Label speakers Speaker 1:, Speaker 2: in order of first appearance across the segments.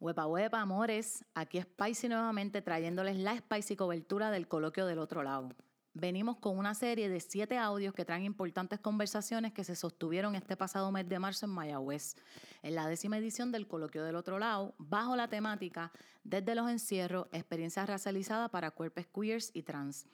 Speaker 1: Huepa huepa, amores. Aquí Spicy nuevamente trayéndoles la Spicy cobertura del coloquio del otro lado. Venimos con una serie de siete audios que traen importantes conversaciones que se sostuvieron este pasado mes de marzo en Mayagüez, en la décima edición del coloquio del otro lado, bajo la temática Desde los encierros, experiencias racializadas para cuerpos queers y trans.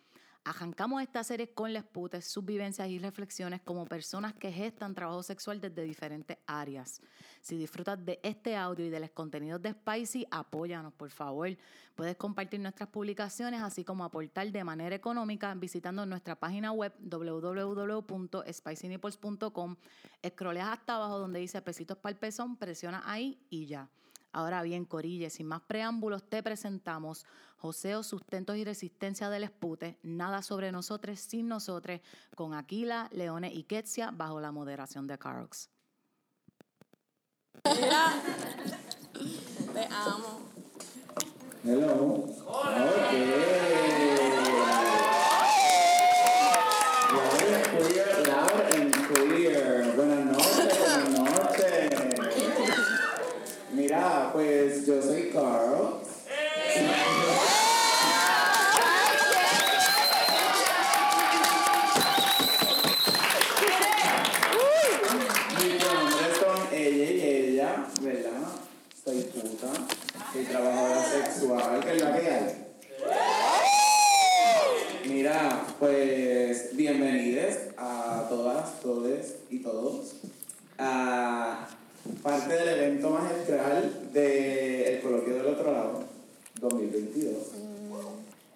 Speaker 1: Arrancamos esta serie con les putes, sus vivencias y reflexiones como personas que gestan trabajo sexual desde diferentes áreas. Si disfrutas de este audio y de los contenidos de Spicy, apóyanos, por favor. Puedes compartir nuestras publicaciones, así como aportar de manera económica visitando nuestra página web www.spicynipples.com. Escroleas hasta abajo donde dice pesitos para el pezón, presiona ahí y ya. Ahora bien, Corille, sin más preámbulos, te presentamos Joseo Sustentos y Resistencia del Espute, Nada sobre nosotros sin nosotros, con Aquila, Leone y Ketsia, bajo la moderación de.
Speaker 2: Mira, te amo.
Speaker 3: Hello. Okay. Loud and clear, loud and clear. Buenas noches, buenas noches. Mira, pues yo soy Carl. Mis pronombres son ella y ella, ¿verdad? Soy puta, soy trabajadora sexual, que es la que hay. Mira, pues bienvenidos a todas, todes y todos a parte del evento magistral del Coloquio del Otro Lado 2022.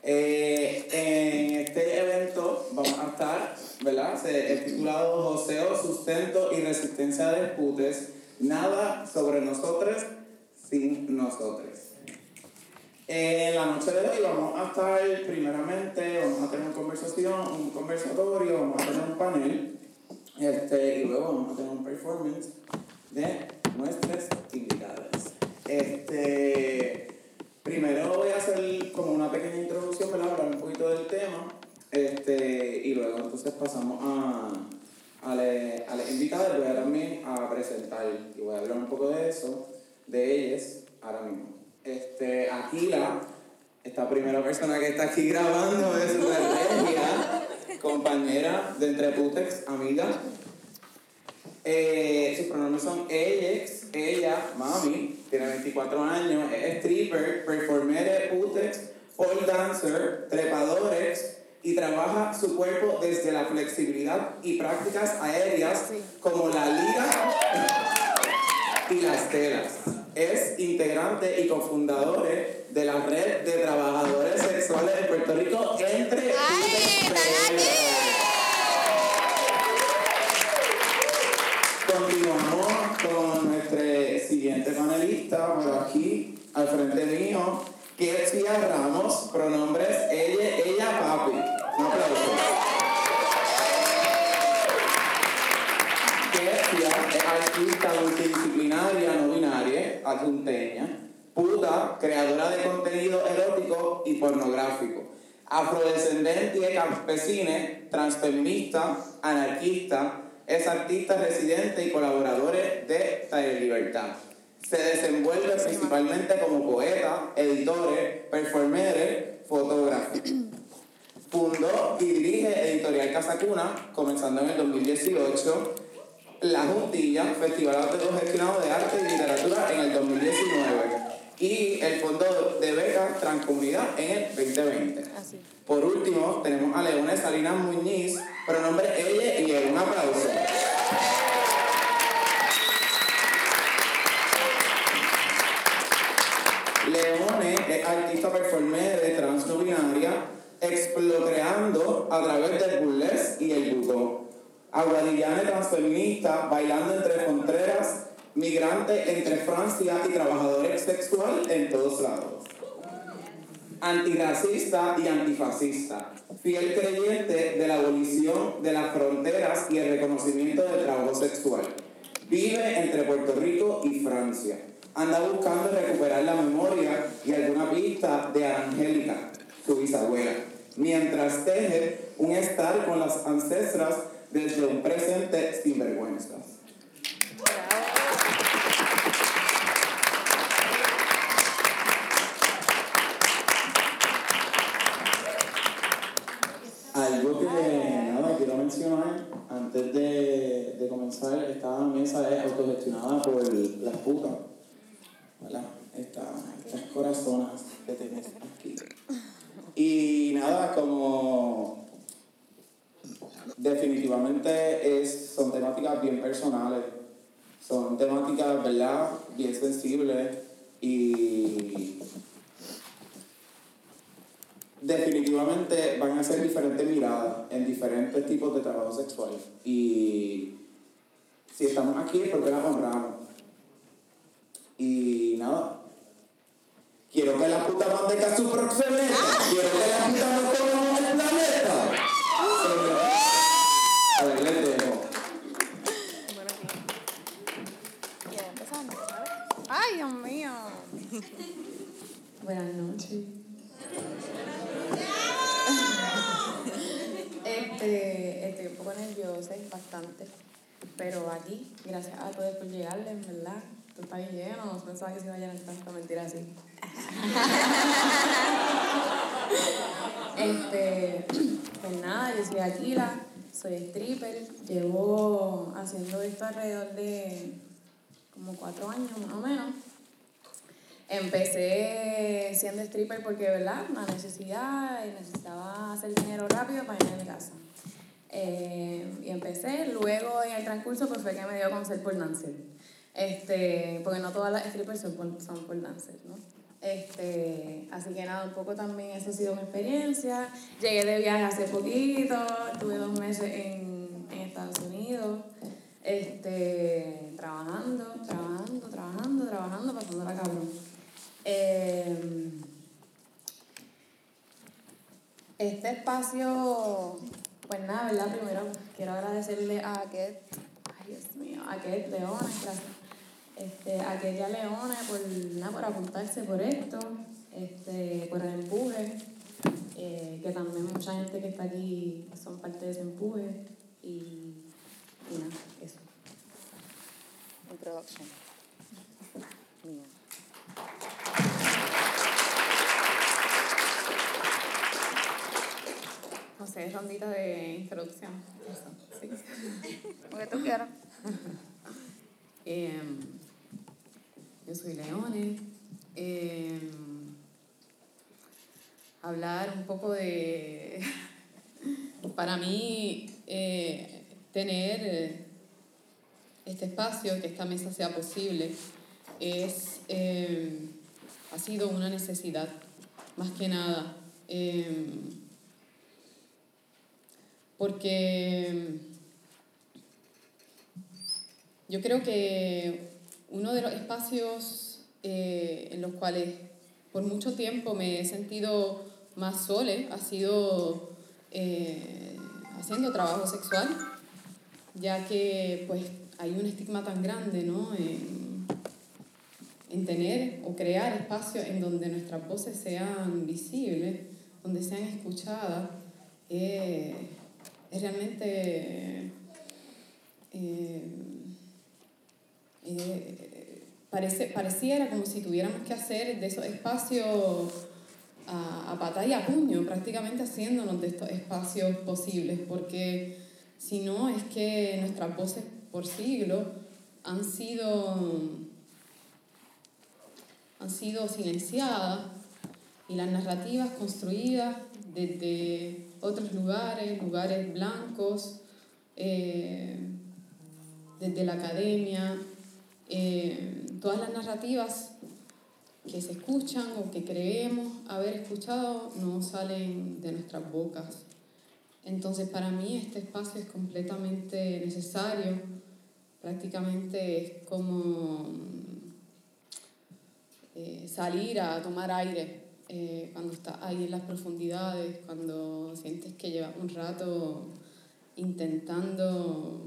Speaker 3: Eh, en este evento vamos a estar, ¿verdad? Se, es titulado Joseo, Sustento y Resistencia de Putes, nada sobre nosotros sin nosotros. En la noche de hoy vamos a estar, primeramente, vamos a tener una conversación, un conversatorio, vamos a tener un panel, este, y luego vamos a tener un performance de nuestras invitadas. Este, primero voy a hacer como una pequeña introducción, ¿verdad? Hablar un poquito del tema, este, y luego entonces pasamos a, a, las invitadas, voy a también a presentar, y voy a hablar un poco de eso, de ellas, ahora mismo. Este, Aquila, esta primera persona que está aquí grabando es una compañera de Entre Putex, amiga. Eh, sus pronombres son ellex, ella, mami, tiene 24 años, es stripper, performer, putex, pole dancer, trepadores y trabaja su cuerpo desde la flexibilidad y prácticas aéreas como la liga y las telas. Es integrante y cofundadora de la red de trabajadores sexuales de Puerto Rico entre Putex siguiente panelista por aquí, al frente mío, Ketsia Ramos, pronombres ella, ella, papi. Un aplauso. Ketsia es artista multidisciplinaria, no binaria, adjunteña, puta, creadora de contenido erótico y pornográfico, afrodescendente, campesina, transfeminista, anarquista, es artista residente y colaborador de Taller Libertad. Se desenvuelve principalmente como poeta, editor, performer, fotógrafo. Fundó y dirige Editorial Casa Cuna, comenzando en el 2018, La Juntilla, Festival Autogestionado de Arte y Literatura en el 2019 y el Fondo de Becas Transcomunidad en el 2020.
Speaker 2: Así.
Speaker 3: Por último, tenemos a Leone Salinas Muñiz, pronombre ella y. Un aplauso. Leone es artista performer de trans no binaria, a través del burlesque y el budo. Aguadillana transfeminista, bailando entre fronteras, migrante entre Francia y trabajador sexual en todos lados antirracista y antifascista, fiel creyente de la abolición de las fronteras y el reconocimiento del trabajo sexual. Vive entre Puerto Rico y Francia. Anda buscando recuperar la memoria y alguna pista de Angélica, su bisabuela, mientras teje un estar con las ancestras desde un presente sin antes de, comenzar, esta mesa es autogestionada por las putas, ¿verdad? Estas corazonas que tenés aquí. Y nada, como definitivamente es, son temáticas bien personales, son temáticas, ¿verdad?, bien sensibles y definitivamente van a ser diferentes miradas en diferentes tipos de trabajo sexual. Y si estamos aquí es porque las honramos. Y nada. Quiero que la puta manteca su proxeneta. Quiero que la puta no coma el planeta. A ver, les dejo.
Speaker 4: Bueno, aquí. Ya empezamos, ¿sabes? ¡Ay, Dios mío! Buenas noches. Este, estoy un poco nerviosa, bastante. Pero aquí, gracias a todos por llegarles, en verdad. Esto está bien lleno, no pensaba que se iba a llenar tanto, mentira así. este, pues nada, yo soy Aquila, soy stripper, llevo haciendo esto alrededor de como cuatro años más o menos. Empecé siendo stripper porque, ¿verdad? Una necesidad y necesitaba hacer dinero rápido para irme a mi casa. Eh, y empecé, luego en el transcurso pues fue que me dio con ser por dancer. Este, porque no todas las strippers son por, son por dancer, ¿no? Este, así que nada, un poco también esa ha sido mi experiencia. Llegué de viaje hace poquito, estuve dos meses en, en Estados Unidos, este, trabajando, trabajando, trabajando, trabajando, pasando la cabrón. Eh, este espacio, pues nada, ¿verdad? Primero quiero agradecerle a Ket, ay Dios mío, a Ket Leones, gracias. Este, a Ketia Leones por, nada, por apuntarse por esto, este, por el empuje, eh, que también mucha gente que está aquí son parte de ese empuje y, y nada, eso. Introduction. Mía. Sé, rondita de introducción. Eso, sí. Lo que tú quieras. Em, yo soy Leone. Em, hablar un poco de. Para mí, eh, tener este espacio, que esta mesa sea posible, es, em, ha sido una necesidad, más que nada. Porque yo creo que uno de los espacios eh, en los cuales por mucho tiempo me he sentido más sole ha sido eh, haciendo trabajo sexual, ya que pues hay un estigma tan grande ¿no? en, en tener o crear espacios en donde nuestras voces sean visibles, donde sean escuchadas. Eh, es realmente eh, eh, parece, pareciera como si tuviéramos que hacer de esos espacios a, a pata y a puño, prácticamente haciéndonos de estos espacios posibles, porque si no es que nuestras voces por siglos han sido, han sido silenciadas y las narrativas construidas desde otros lugares, lugares blancos, eh, desde la academia, eh, todas las narrativas que se escuchan o que creemos haber escuchado no salen de nuestras bocas. Entonces para mí este espacio es completamente necesario, prácticamente es como eh, salir a tomar aire eh, cuando estás ahí en las profundidades, cuando sientes que llevas un rato intentando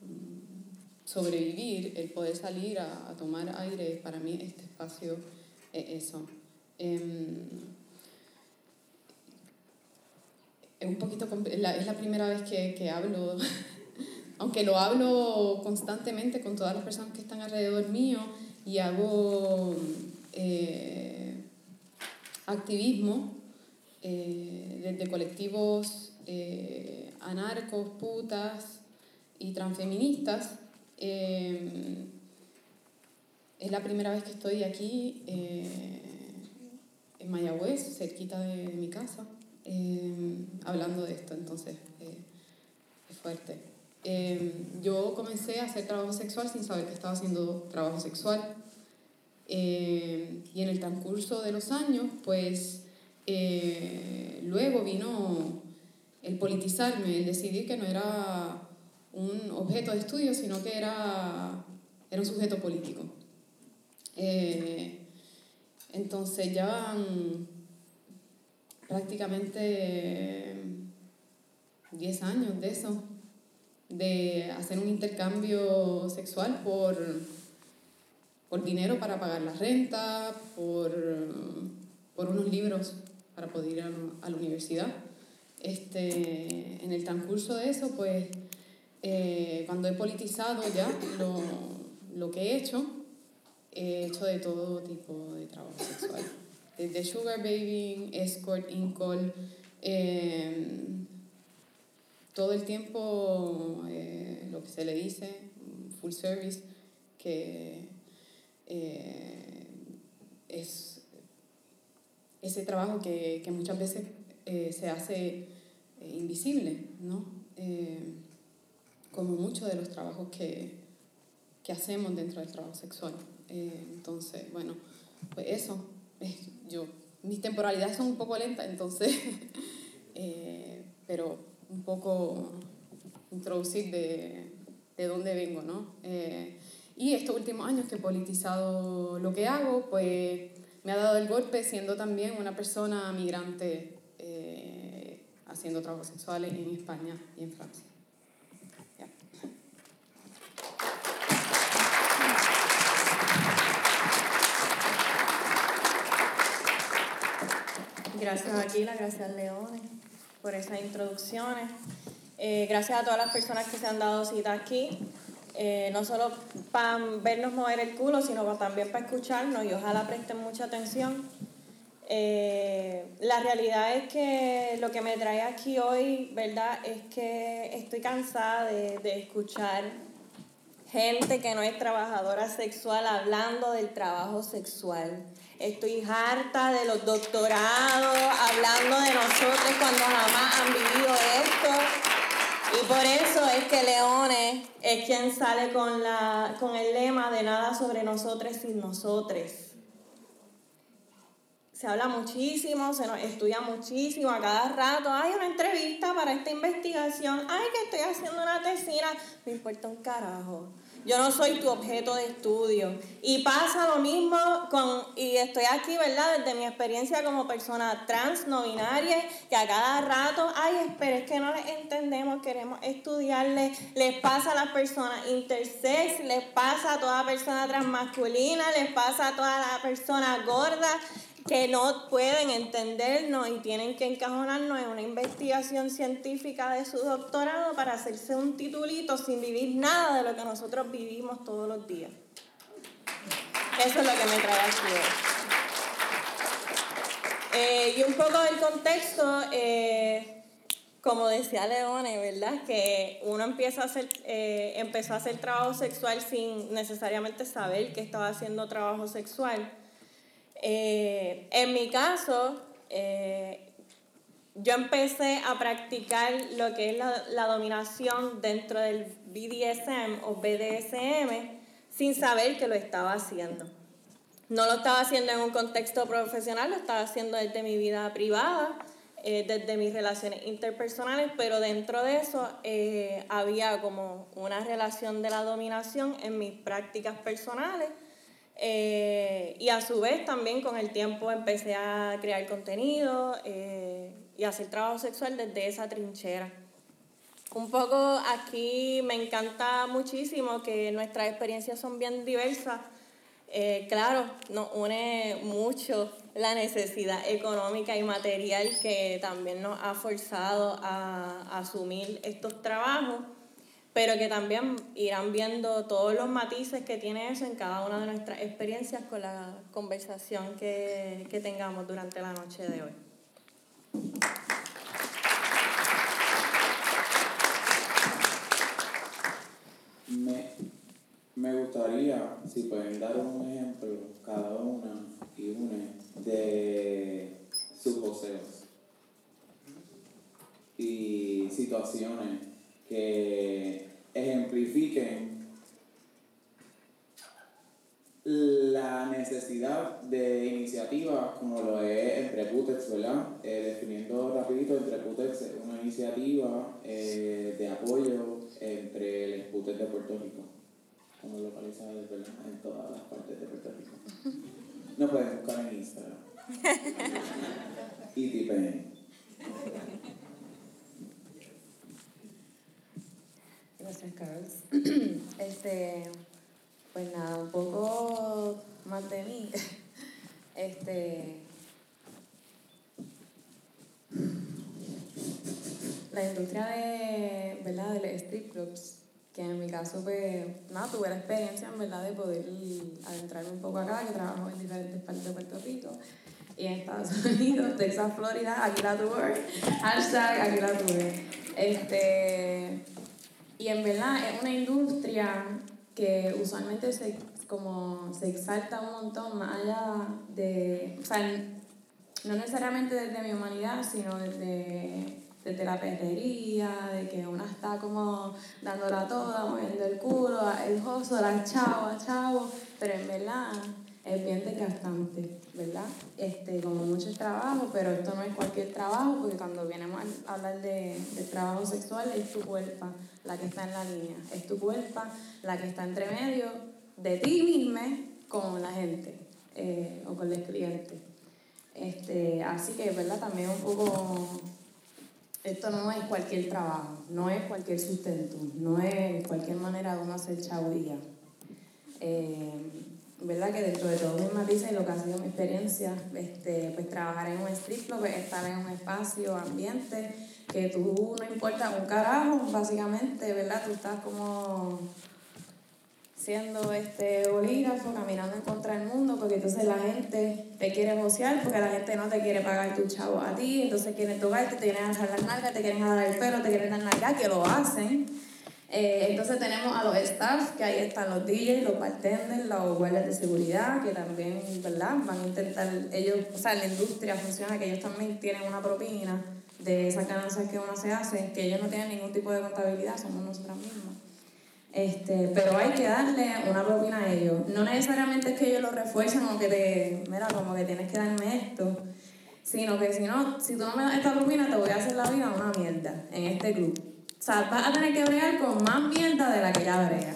Speaker 4: mm, sobrevivir, el poder salir a, tomar aire, para mí este espacio es eso. Em, es un poquito, la, es la primera vez que, que hablo, aunque lo hablo constantemente con todas las personas que están alrededor mío y hago eh, activismo eh, desde colectivos eh, anarcos, putas y transfeministas. eh, es la primera vez que estoy aquí eh, en Mayagüez, cerquita de, mi casa, eh, hablando de esto, entonces es fuerte. yo comencé a hacer trabajo sexual sin saber que estaba haciendo trabajo sexual. Y en el transcurso de los años, pues luego vino el politizarme, el decidir que no era un objeto de estudio, sino que era, era un sujeto político. Eh, entonces ya prácticamente 10 años de eso, de hacer un intercambio sexual por, por dinero para pagar la renta, por, por unos libros para poder ir a, a la universidad. Este, en el transcurso de eso, pues, eh, cuando he politizado ya lo, lo que he hecho, He hecho de todo tipo de trabajo sexual. Desde sugar baby, escort, incol, em, todo el tiempo eh, lo que se le dice, full service, que eh, es ese trabajo que, que muchas veces eh, se hace invisible, ¿no? como muchos de los trabajos que, que hacemos dentro del trabajo sexual. Eh, entonces, bueno, pues eso. yo, mis temporalidades son un poco lentas, entonces, eh, pero un poco introducir de, de dónde vengo, ¿no? Eh, y estos últimos años que he politizado lo que hago, pues me ha dado el golpe siendo también una persona migrante haciendo trabajos sexuales en España y en Francia.
Speaker 5: Gracias Aquila, gracias Leones por esas introducciones. Eh, gracias a todas las personas que se han dado cita aquí, eh, no solo para vernos mover el culo, sino también para escucharnos y ojalá presten mucha atención. Eh, la realidad es que lo que me trae aquí hoy, ¿verdad? Es que estoy cansada de, de escuchar gente que no es trabajadora sexual hablando del trabajo sexual. Estoy harta de los doctorados hablando de nosotros cuando jamás han vivido esto. Y por eso es que Leones es quien sale con, la, con el lema de nada sobre nosotros sin nosotros. Se habla muchísimo, se nos estudia muchísimo a cada rato. Hay una entrevista para esta investigación. Ay, que estoy haciendo una tesina. Me importa un carajo. Yo no soy tu objeto de estudio. Y pasa lo mismo con, y estoy aquí, ¿verdad? Desde mi experiencia como persona trans, no binaria, que a cada rato, ay, espera, es que no les entendemos, queremos estudiarles. Les pasa a las personas intersex, les pasa a toda persona transmasculina, les pasa a toda la persona gorda que no pueden entendernos y tienen que encajonarnos en una investigación científica de su doctorado para hacerse un titulito sin vivir nada de lo que nosotros vivimos todos los días. Eso es lo que me trae aquí eh, y un poco del contexto, eh, como decía Leone, ¿verdad? Que uno empieza a hacer, eh, empezó a hacer trabajo sexual sin necesariamente saber que estaba haciendo trabajo sexual. Eh, en mi caso, eh, yo empecé a practicar lo que es la, dominación dentro del BDSM o BDSM sin saber que lo estaba haciendo. No lo estaba haciendo en un contexto profesional, lo estaba haciendo desde mi vida privada, eh, desde mis relaciones interpersonales, pero dentro de eso había como una relación de la dominación en mis prácticas personales eh, y a su vez también con el tiempo empecé a crear contenido eh, y hacer trabajo sexual desde esa trinchera. Un poco aquí me encanta muchísimo que nuestras experiencias son bien diversas. Eh, claro, nos une mucho la necesidad económica y material que también nos ha forzado a asumir estos trabajos pero que también irán viendo todos los matices que tiene eso en cada una de nuestras experiencias con la conversación que, que tengamos durante la noche de hoy.
Speaker 3: Me, me gustaría si pueden dar un ejemplo, cada una y una, de sus joseos y situaciones que ejemplifiquen la necesidad de iniciativas como lo es entre Putex, ¿verdad? Eh, definiendo rapidito, entre Putex es una iniciativa eh, de apoyo entre el Putex de Puerto Rico, como localizado ¿verdad? en todas las partes de Puerto Rico. Nos pueden buscar en Instagram. y tipen.
Speaker 2: Gracias, Carlos. este, pues nada, un poco más de mí. Este. La industria de, ¿verdad? de los strip clubs, que en mi caso, pues, nada, tuve la experiencia, en verdad, de poder adentrarme un poco acá, que trabajo en diferentes partes de Puerto Rico y en Estados Unidos, Texas, Florida, aquí la tuve, hashtag aquí la tuve. Este, y en verdad es una industria que usualmente se, como se exalta un montón más allá de, o sea, no necesariamente desde mi humanidad, sino desde, desde la perrería, de que una está como dándola toda, moviendo el culo, el joso, la chavo, chavo, pero en verdad es bien desgastante, ¿verdad? Este, como mucho trabajo, pero esto no es cualquier trabajo, porque cuando vienemos a hablar de, de trabajo sexual es tu cuerpo la que está en la línea, es tu cuerpo la que está entre medio de ti misma con la gente eh, o con el cliente. Este, así que, ¿verdad? También un poco, esto no es cualquier trabajo, no es cualquier sustento, no es cualquier manera de uno hacer chavilla. Eh, ¿verdad? Que dentro de todos mis matices y lo que ha sido mi experiencia, este, pues trabajar en un strip club, estar en un espacio, ambiente, que tú no importa un carajo, básicamente, ¿verdad? Tú estás como siendo este bolígrafo, caminando en contra del mundo, porque entonces la gente te quiere bocear, porque la gente no te quiere pagar tu chavo a ti, entonces quieren tocarte, te quieren hacer las nalgas, te quieren jalar el pelo, te quieren dar nalgas, que lo hacen eh, entonces tenemos a los staff, que ahí están los DJs, los bartenders, los guardias de seguridad, que también, ¿verdad? Van a intentar, ellos, o sea, la industria funciona, que ellos también tienen una propina de esas ganancias que uno se hace, que ellos no tienen ningún tipo de contabilidad, somos nosotras mismas. Este, pero hay que darle una propina a ellos. No necesariamente es que ellos lo refuercen o que te, mira, como que tienes que darme esto, sino que si no, si tú no me das esta propina, te voy a hacer la vida una mierda en este club. O sea, vas a tener que bregar con más mierda de la que ya brega.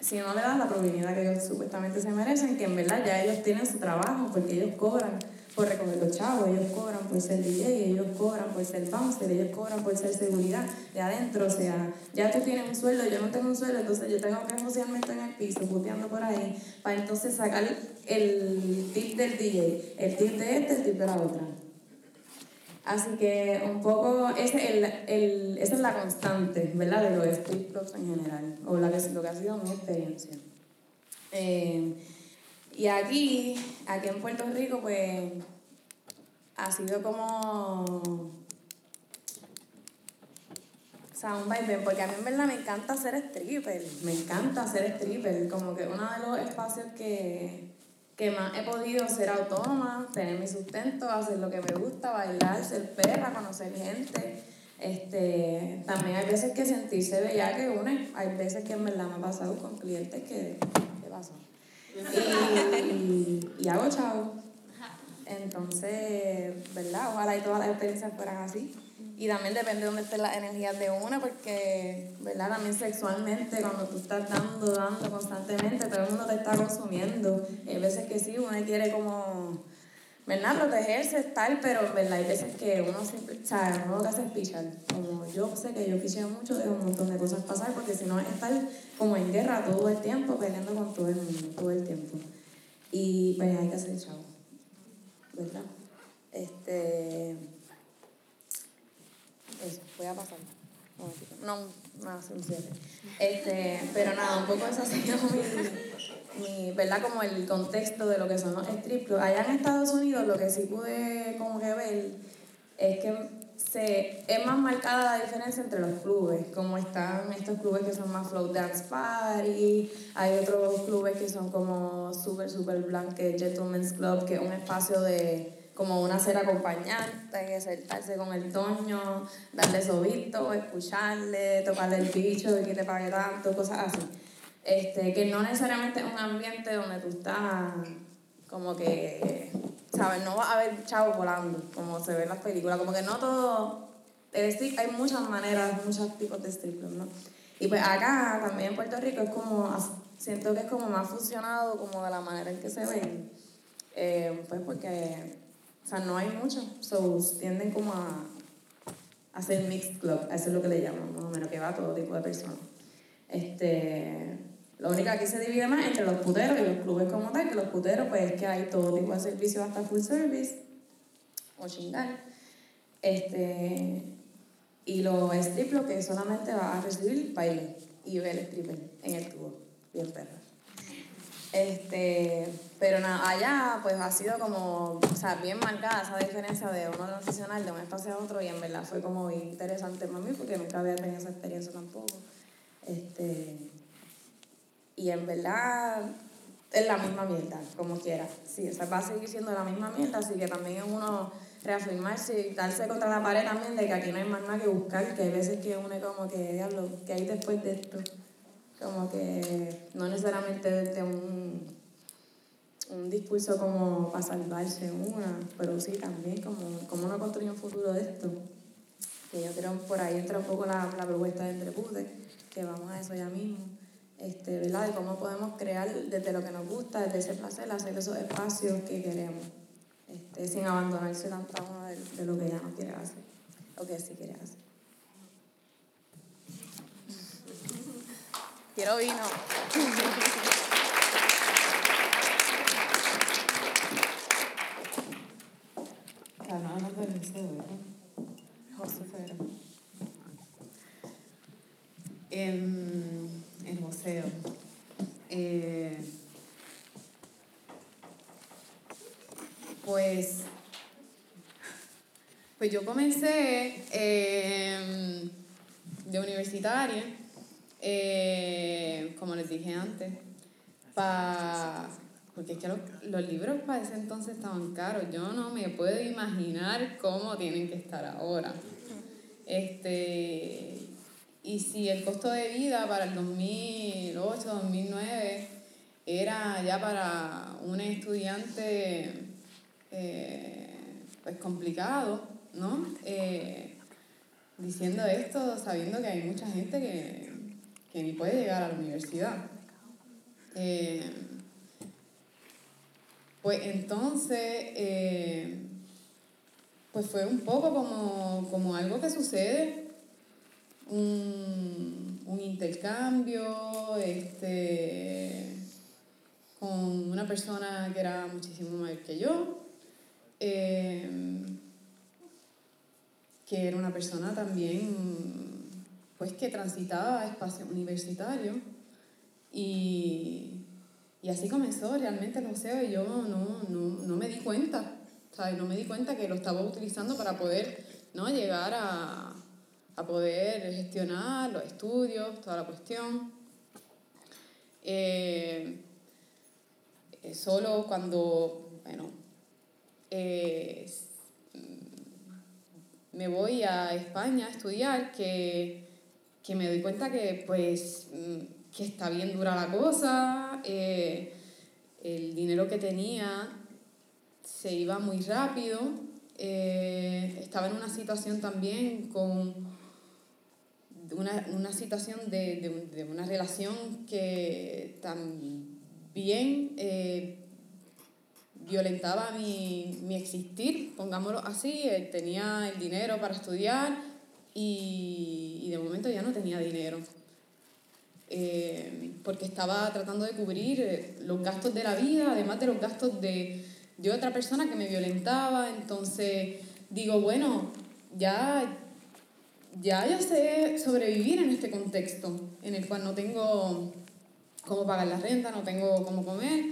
Speaker 2: Si no le das la probabilidad que ellos supuestamente se merecen, que en verdad ya ellos tienen su trabajo, porque ellos cobran por recoger los chavos, ellos cobran por ser DJ, ellos cobran por ser bouncer, ellos cobran por ser seguridad de adentro, o sea, ya tú tienes un sueldo, yo no tengo un sueldo, entonces yo tengo que socialmente en el piso, puteando por ahí, para entonces sacar el tip del DJ, el tip de este, el tip de la otra. Así que un poco esa es la constante, ¿verdad? De los strip clubs en general, o la que, lo que ha sido mi experiencia. Eh, y aquí, aquí en Puerto Rico, pues ha sido como. Un vibe, porque a mí en verdad me encanta ser stripper, me encanta ser stripper, como que uno de los espacios que, que más he podido ser autónoma, tener mi sustento, hacer lo que me gusta, bailar, ser perra, conocer gente. Este, también hay veces que sentirse bella que une, hay veces que en verdad me ha pasado con clientes que, ¿qué pasó? Y, y, hago chavo. Entonces, ¿verdad? Ojalá y todas las experiencias fueran así. Y también depende de dónde estén las energías de una, porque, ¿verdad? También sexualmente, cuando tú estás dando, dando constantemente, todo el mundo te está consumiendo. Hay veces que sí, uno quiere como, ¿verdad? Protegerse, tal, pero, ¿verdad? Hay veces que uno siempre, o sea, uno lo que hace es pichar. Como yo sé que yo picheo mucho, dejo un montón de cosas pasar, porque si no es estar como en guerra todo el tiempo, peleando con todo el mundo, todo el tiempo. Y pues hay que hacer chavo, ¿verdad? Este voy a pasar. No, nada, sin cierre. Este, pero nada, un poco eso ha sido mi, mi, ¿verdad? Como el contexto de lo que son los strip clubs. Allá en Estados Unidos lo que sí pude como que ver es que se, es más marcada la diferencia entre los clubes, como están estos clubes que son más flow dance party, hay otros clubes que son como super, super blanque, gentleman's club, que es un espacio de como una cera acompañante, sentarse con el toño, darle sobito, escucharle, tocarle el bicho y que te pague tanto, cosas así. Este, que no necesariamente es un ambiente donde tú estás como que, ¿sabes? No va a haber chavos volando, como se ve en las películas, como que no todo, el strip, hay muchas maneras, muchos tipos de strip ¿no? Y pues acá, también en Puerto Rico, es como, siento que es como más fusionado como de la manera en que se ven, eh, pues porque, o sea, no hay mucho, so tienden como a hacer mixed club, eso es lo que le llaman, más o menos, que va a todo tipo de personas. Este, lo único que aquí se divide más entre los puteros y los clubes como tal, que los puteros pues es que hay todo tipo de servicios hasta full service o chingar. Este, y los strip lo que solamente va a recibir baile y ver stripper en el tubo, bien perro. Este, pero nada, allá pues ha sido como, o sea, bien marcada esa diferencia de uno transicional de un espacio a otro y en verdad fue como interesante para mí porque nunca había tenido esa experiencia tampoco. Este, y en verdad es la misma mierda, como quiera. Sí, o va a seguir siendo la misma mierda, así que también es uno reafirmarse y darse contra la pared también de que aquí no hay más nada que buscar, que hay veces que uno como que, diablo, que hay después de esto? Como que no necesariamente desde un, un discurso como para salvarse una, pero sí también como, como uno construye un futuro de esto. Que yo creo por ahí entra un poco la, la propuesta de Entrepute, que vamos a eso ya mismo este, ¿verdad? De cómo podemos crear desde lo que nos gusta, desde ese placer, hacer esos espacios que queremos, este, sin abandonarse tanto de, de lo que ya no quiere hacer, o que sí quiere hacer.
Speaker 5: Quiero vino.
Speaker 4: José Ferro. En el museo. Eh, pues, pues yo comencé eh, de universitaria, eh, como les dije antes, pa, porque es que los, libros para ese entonces estaban caros. Yo no me puedo imaginar cómo tienen que estar ahora. Este, y si el costo de vida para el 2008, 2009 era ya para un estudiante eh, pues complicado, ¿no? Eh, diciendo esto sabiendo que hay mucha gente que, que ni puede llegar a la universidad. Eh, pues entonces, pues fue un poco como, como algo que sucede un, un intercambio este, con una persona que era muchísimo mayor que yo, eh, que era una persona también pues que transitaba espacio universitario y, y así comenzó realmente el museo y yo no, no, no me di cuenta, ¿sabes? no me di cuenta que lo estaba utilizando para poder ¿no? llegar a, a poder gestionar los estudios, toda la cuestión. Eh, eh, solo cuando, bueno, eh, me voy a España a estudiar, que, que, me doy cuenta que, pues, que está bien dura la cosa, el dinero que tenía se iba muy rápido, estaba en una situación también con una, una situación de, de, una relación que también eh, violentaba mi, mi, existir, pongámoslo así, tenía el dinero para estudiar y de momento ya no tenía dinero. Eh, porque estaba tratando de cubrir eh, los gastos de la vida, además de los gastos de, de otra persona que me violentaba. Entonces digo, bueno, ya ya yo sé sobrevivir en este contexto en el cual no tengo cómo pagar la renta, no tengo cómo comer.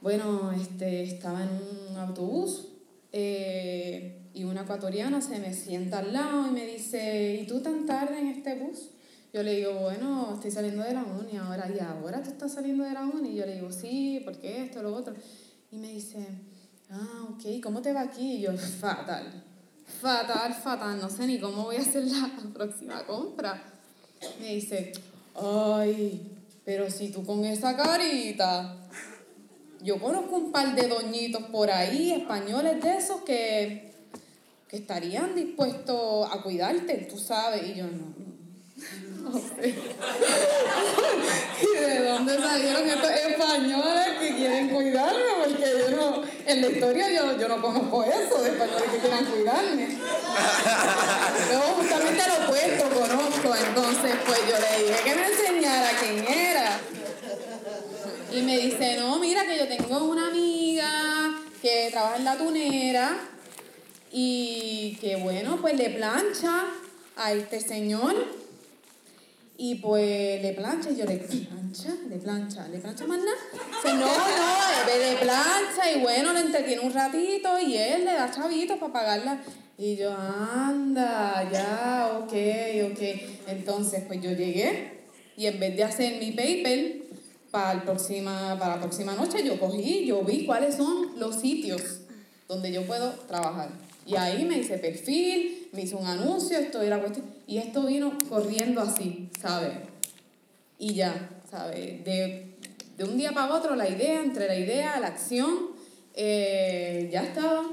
Speaker 4: Bueno, este, estaba en un autobús eh, y una, ecuatoriana se me sienta al lado y me dice, ¿y tú tan tarde en este bus? Yo le digo, bueno, estoy saliendo de la uni ahora. ¿Y ahora tú estás saliendo de la uni? Y yo le digo, sí, ¿por qué esto, lo otro? Y me dice, ah, ok, ¿cómo te va aquí? Y yo, fatal, fatal, fatal, no sé ni cómo voy a hacer la próxima compra. Me dice, ay, pero si tú con esa carita, yo conozco un par de doñitos por ahí, españoles de esos, que, que estarían dispuestos a cuidarte, tú sabes. Y yo, no, no. ¿Y de dónde salieron estos españoles que quieren cuidarme? Porque yo no, en la historia yo, yo no conozco eso de españoles que quieran cuidarme. Yo justamente lo opuesto conozco, entonces pues yo le dije que me enseñara quién era. Y me dice, no, mira que yo tengo una amiga que trabaja en la tunera y que bueno, pues le plancha a este señor y pues le plancha y yo le plancha, le plancha, le plancha más nada. Dice, no, no, le, plancha y bueno, le entretiene un ratito y él le da chavitos para pagarla. Y yo, anda, ya, ok, ok. Entonces, pues yo llegué y en vez de hacer mi paper para, el próxima, para la próxima noche, yo cogí, yo vi cuáles son los sitios donde yo puedo trabajar. Y ahí me hice perfil, me hice un anuncio, esto era cuestión. Y esto vino corriendo así, ¿sabes? Y ya, ¿sabes? De, de un día para otro, la idea, entre la idea, la acción, eh, ya estaba,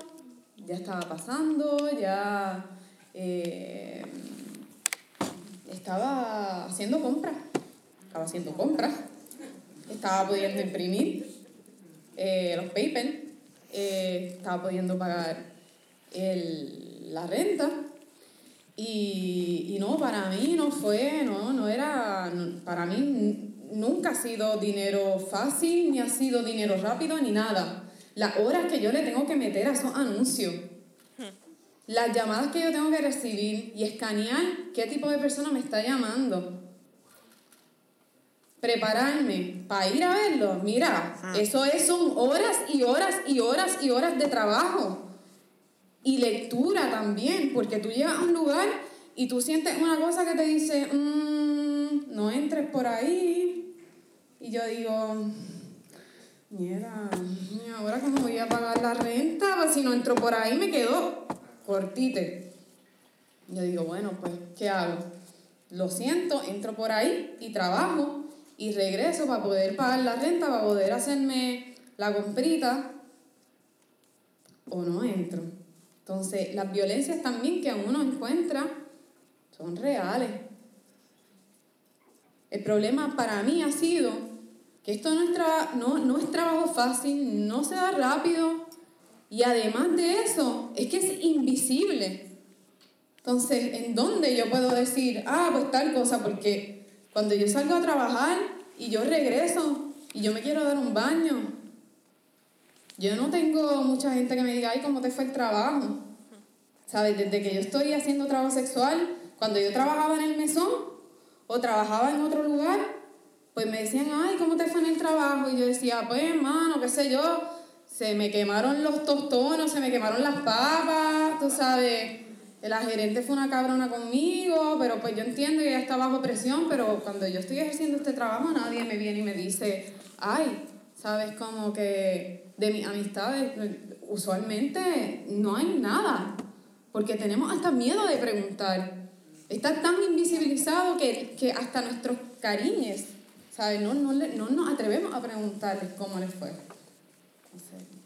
Speaker 4: ya estaba pasando, ya eh, estaba haciendo compras, estaba haciendo compras, estaba pudiendo imprimir eh, los papers, estaba pudiendo pagar el, la renta. Y, y, no, para mí no fue, no, no era, para mí nunca ha sido dinero fácil, ni ha sido dinero rápido, ni nada. Las horas que yo le tengo que meter a esos anuncios, las llamadas que yo tengo que recibir y escanear qué tipo de persona me está llamando. Prepararme para ir a verlo, mira, eso es, son horas y horas y horas y horas de trabajo. Y lectura también, porque tú llegas a un lugar y tú sientes una cosa que te dice, mmm, no entres por ahí. Y yo digo, mira, ahora cómo voy a pagar la renta, pues si no entro por ahí me quedo cortite. Yo digo, bueno, pues, ¿qué hago? Lo siento, entro por ahí y trabajo y regreso para poder pagar la renta, para poder hacerme la comprita o no entro. Entonces, las violencias también que uno encuentra son reales. El problema para mí ha sido que esto no es, no, no es trabajo fácil, no se da rápido y además de eso, es que es invisible. Entonces, ¿en dónde yo puedo decir, ah, pues tal cosa? Porque cuando yo salgo a trabajar y yo regreso y yo me quiero dar un baño, yo no tengo mucha gente que me diga, ay, ¿cómo te fue el trabajo? ¿Sabes? Desde que yo estoy haciendo trabajo sexual, cuando yo trabajaba en el mesón o trabajaba en otro lugar, pues me decían, ay, ¿cómo te fue en el trabajo? Y yo decía, pues, hermano, qué sé yo, se me quemaron los tostones, se me quemaron las papas, tú sabes. La gerente fue una cabrona conmigo, pero pues yo entiendo que ella está bajo presión, pero cuando yo estoy ejerciendo este trabajo nadie me viene y me dice, ay, sabes, como que de mis amistades, usualmente no hay nada, porque tenemos hasta miedo de preguntar. Está tan invisibilizado que, que hasta nuestros cariños, ¿sabes? No, no, no nos atrevemos a preguntarles cómo les fue.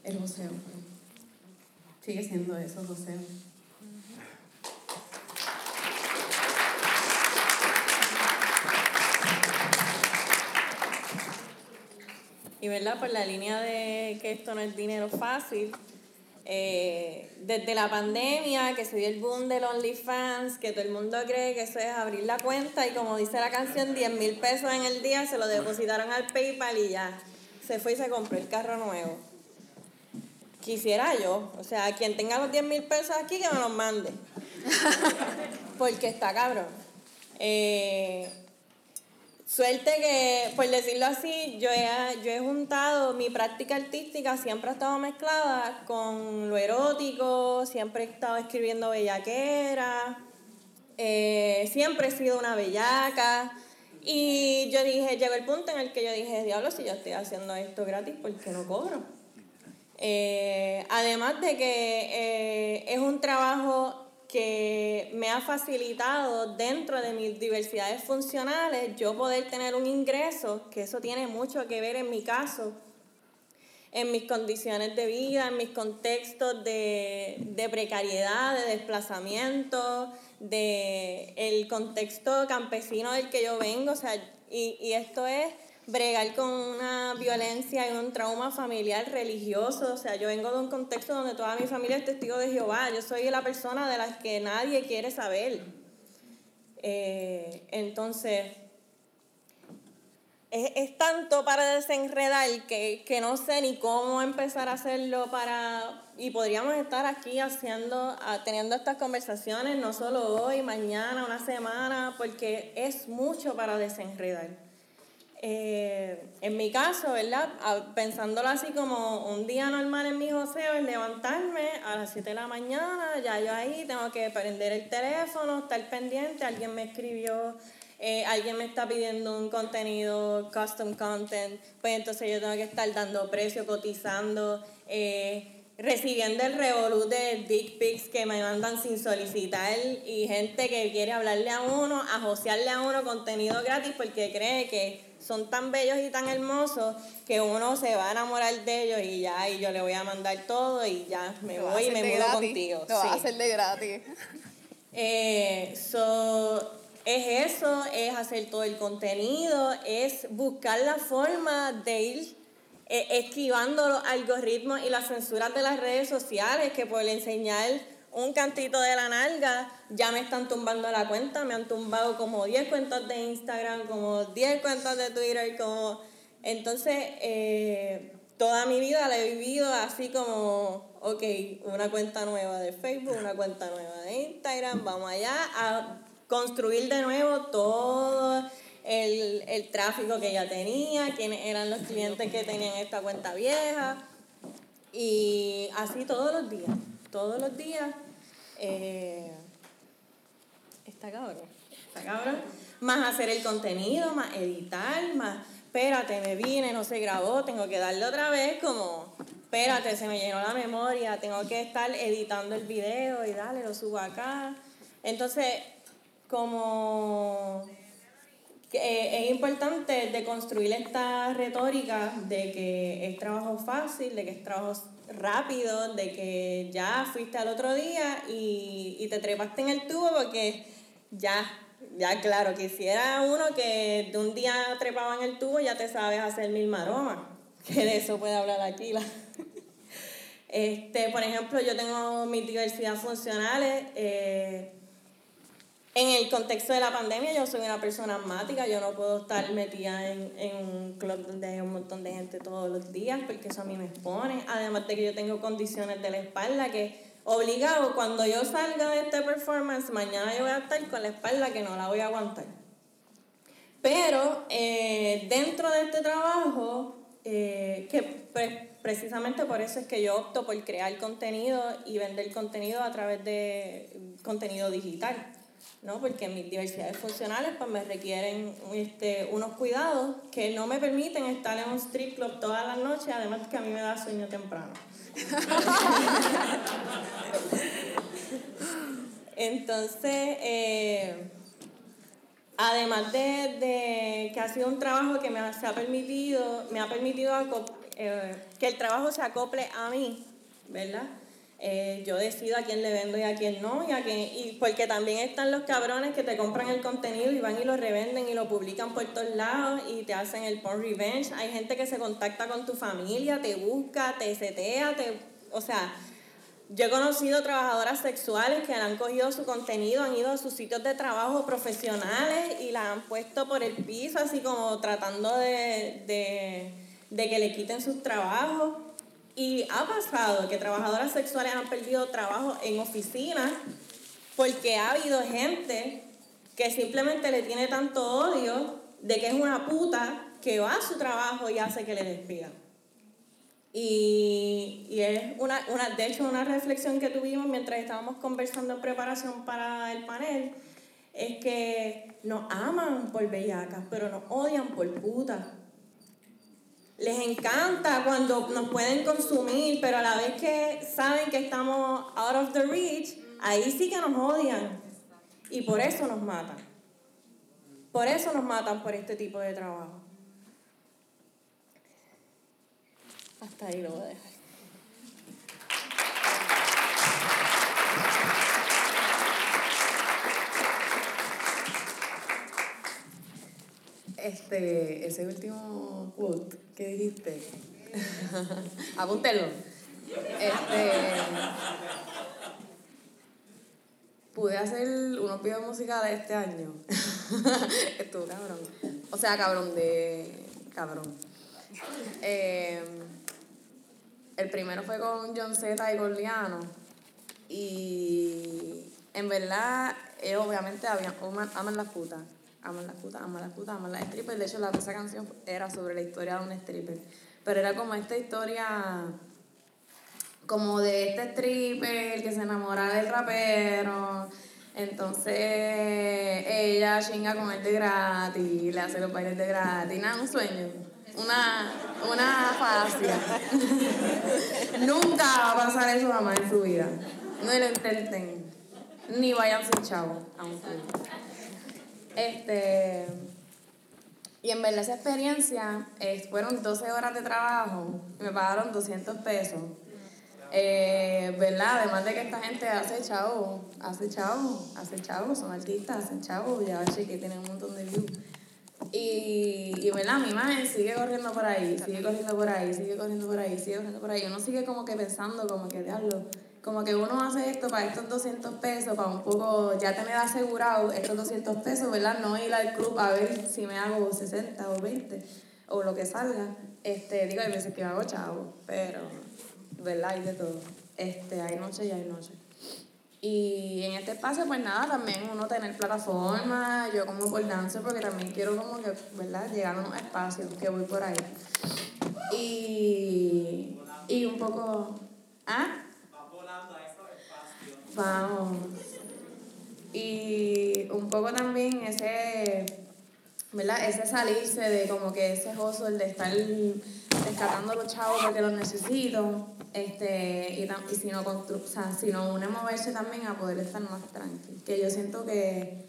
Speaker 4: El joseo. Sigue siendo eso, joseo.
Speaker 5: Y verdad, por la línea de que esto no es dinero fácil, eh, desde la pandemia, que dio el boom del OnlyFans, que todo el mundo cree que eso es abrir la cuenta y como dice la canción, 10 mil pesos en el día, se lo depositaron al PayPal y ya, se fue y se compró el carro nuevo. Quisiera yo, o sea, quien tenga los 10 mil pesos aquí, que me los mande. Porque está cabrón. Eh, Suerte que, por decirlo así, yo he, yo he juntado, mi práctica artística siempre ha estado mezclada con lo erótico, siempre he estado escribiendo bellaquera, eh, siempre he sido una bellaca. Y yo dije, llegó el punto en el que yo dije, diablo, si yo estoy haciendo esto gratis, ¿por qué no cobro? Eh, además de que eh, es un trabajo que me ha facilitado dentro de mis diversidades funcionales yo poder tener un ingreso, que eso tiene mucho que ver en mi caso, en mis condiciones de vida, en mis contextos de, de precariedad, de desplazamiento, de el contexto campesino del que yo vengo, o sea, y, y esto es bregar con una violencia y un trauma familiar religioso. O sea, yo vengo de un contexto donde toda mi familia es testigo de Jehová. Yo soy la persona de la que nadie quiere saber. Eh, entonces, es, tanto para desenredar que, que no sé ni cómo empezar a hacerlo para... Y podríamos estar aquí haciendo, teniendo estas conversaciones, no solo hoy, mañana, una semana, porque es mucho para desenredar. Eh, en mi caso, ¿verdad? Pensándolo así como un día normal en mi joseo es levantarme a las 7 de la mañana, ya yo ahí tengo que prender el teléfono, estar pendiente, alguien me escribió, eh, alguien me está pidiendo un contenido, custom content, pues entonces yo tengo que estar dando precio, cotizando, eh, recibiendo el revolú de dick pics que me mandan sin solicitar. Y gente que quiere hablarle a uno, a a uno contenido gratis porque cree que son tan bellos y tan hermosos que uno se va a enamorar de ellos y ya, y yo le voy a mandar todo y ya me voy y me mudo contigo.
Speaker 6: Lo va a hacer de gratis.
Speaker 5: Eh, es eso, es hacer todo el contenido, es buscar la forma de ir eh, esquivando los algoritmos y las censuras de las redes sociales que por enseñar un cantito de la nalga, ya me están tumbando la cuenta, me han tumbado como 10 cuentas de Instagram, como 10 cuentas de Twitter, como... Entonces, eh, toda mi vida la he vivido así como, ok, una cuenta nueva de Facebook, una cuenta nueva de Instagram, vamos allá a construir de nuevo todo el, el tráfico que ya tenía, quiénes eran los clientes que tenían esta cuenta vieja. Y así todos los días, todos los días eh, está cabrón, está cabrón. Más hacer el contenido, más editar, más, espérate, me vine, no se grabó, tengo que darle otra vez como, espérate, se me llenó la memoria, tengo que estar editando el video y dale, lo subo acá. Entonces, como eh, es importante de construir esta retórica de que es trabajo fácil, de que es trabajo rápido, de que ya fuiste al otro día y, y te trepaste en el tubo porque ya, ya claro, quisiera uno que de un día trepaba en el tubo ya te sabes hacer mil maromas, que de eso puede hablar aquí la... Este, por ejemplo, yo tengo mi diversidad funcionales, eh, en el contexto de la pandemia, yo soy una persona asmática, yo no puedo estar metida en, en, un club donde hay un montón de gente todos los días, porque eso a mí me expone. Además de que yo tengo condiciones de la espalda que, obligado, cuando yo salga de este performance, mañana yo voy a estar con la espalda que no la voy a aguantar. Pero eh, dentro de este trabajo, eh, que precisamente por eso es que yo opto por crear contenido y vender contenido a través de contenido digital ¿no? Porque mis diversidades funcionales pues, me requieren este, unos cuidados que no me permiten estar en un strip club todas las noches, además que a mí me da sueño temprano. Entonces, eh, además de, que ha sido un trabajo que me ha, se ha permitido, me ha permitido eh, que el trabajo se acople a mí, ¿verdad? Eh, yo decido a quién le vendo y a quién no, y, a quién, y porque también están los cabrones que te compran el contenido y van y lo revenden y lo publican por todos lados y te hacen el porn revenge. Hay gente que se contacta con tu familia, te busca, te setea, te, o sea, yo he conocido trabajadoras sexuales que han cogido su contenido, han ido a sus sitios de trabajo profesionales y la han puesto por el piso, así como tratando de, de, de que le quiten sus trabajos. Y ha pasado que trabajadoras sexuales han perdido trabajo en oficinas porque ha habido gente que simplemente le tiene tanto odio de que es una puta que va a su trabajo y hace que le despidan. Y, y es una, una, de hecho, una reflexión que tuvimos mientras estábamos conversando en preparación para el panel, es que nos aman por bellacas, pero nos odian por putas. Les encanta cuando nos pueden consumir, pero a la vez que saben que estamos out of the reach, ahí sí que nos odian. Y por eso nos matan. Por eso nos matan por este tipo de trabajo. Hasta ahí lo voy a dejar.
Speaker 2: Este, ese último quote que dijiste, apúntelo. Este, pude hacer unos videos musicales este año. Estuvo cabrón. O sea, cabrón de. cabrón. Eh, el primero fue con John Z y Gorliano. Y en verdad, ellos obviamente habían, aman, aman las putas. Aman las putas, aman las putas, aman las strippers. De hecho, la, esa canción era sobre la historia de un stripper. Pero era como esta historia como de este stripper que se enamora del rapero. Entonces ella chinga con él de gratis, le hace los bailes de gratis. Nada, un sueño. Una, una falacia. Nunca va a pasar eso jamás en su vida. No lo intenten. Ni vayan sin chavo a un club. Este. Y en verdad esa experiencia fueron 12 horas de trabajo me pagaron 200 pesos. Eh, ¿Verdad? Además de que esta gente hace chavo, hace chavo, hace chavo, son artistas, hacen chavo, ya ves que tienen un montón de views. Y, y ¿verdad? Mi imagen sigue corriendo por ahí, sigue corriendo por ahí, sigue corriendo por ahí, sigue corriendo por ahí. Uno sigue como que pensando, como que, diablo, como que uno hace esto para estos 200 pesos, para un poco ya tener asegurado estos 200 pesos, ¿verdad? No ir al club a ver si me hago 60 o 20 o lo que salga. Este, digo, hay veces que hago chavo, pero, ¿verdad? Hay de todo. Este, hay noche y hay noche. Y en este espacio, pues nada, también uno tener plataforma, yo como por dancer, porque también quiero como que, ¿verdad? Llegar a unos espacios que voy por ahí. Y, y un poco... ¿Ah? Vamos. Y un poco también ese, ¿verdad? Ese salirse de como que ese el de estar rescatando los chavos porque los necesito. Este, y, y sino, constru o sea, sino uno moverse también a poder estar más tranquilo. Que yo siento que,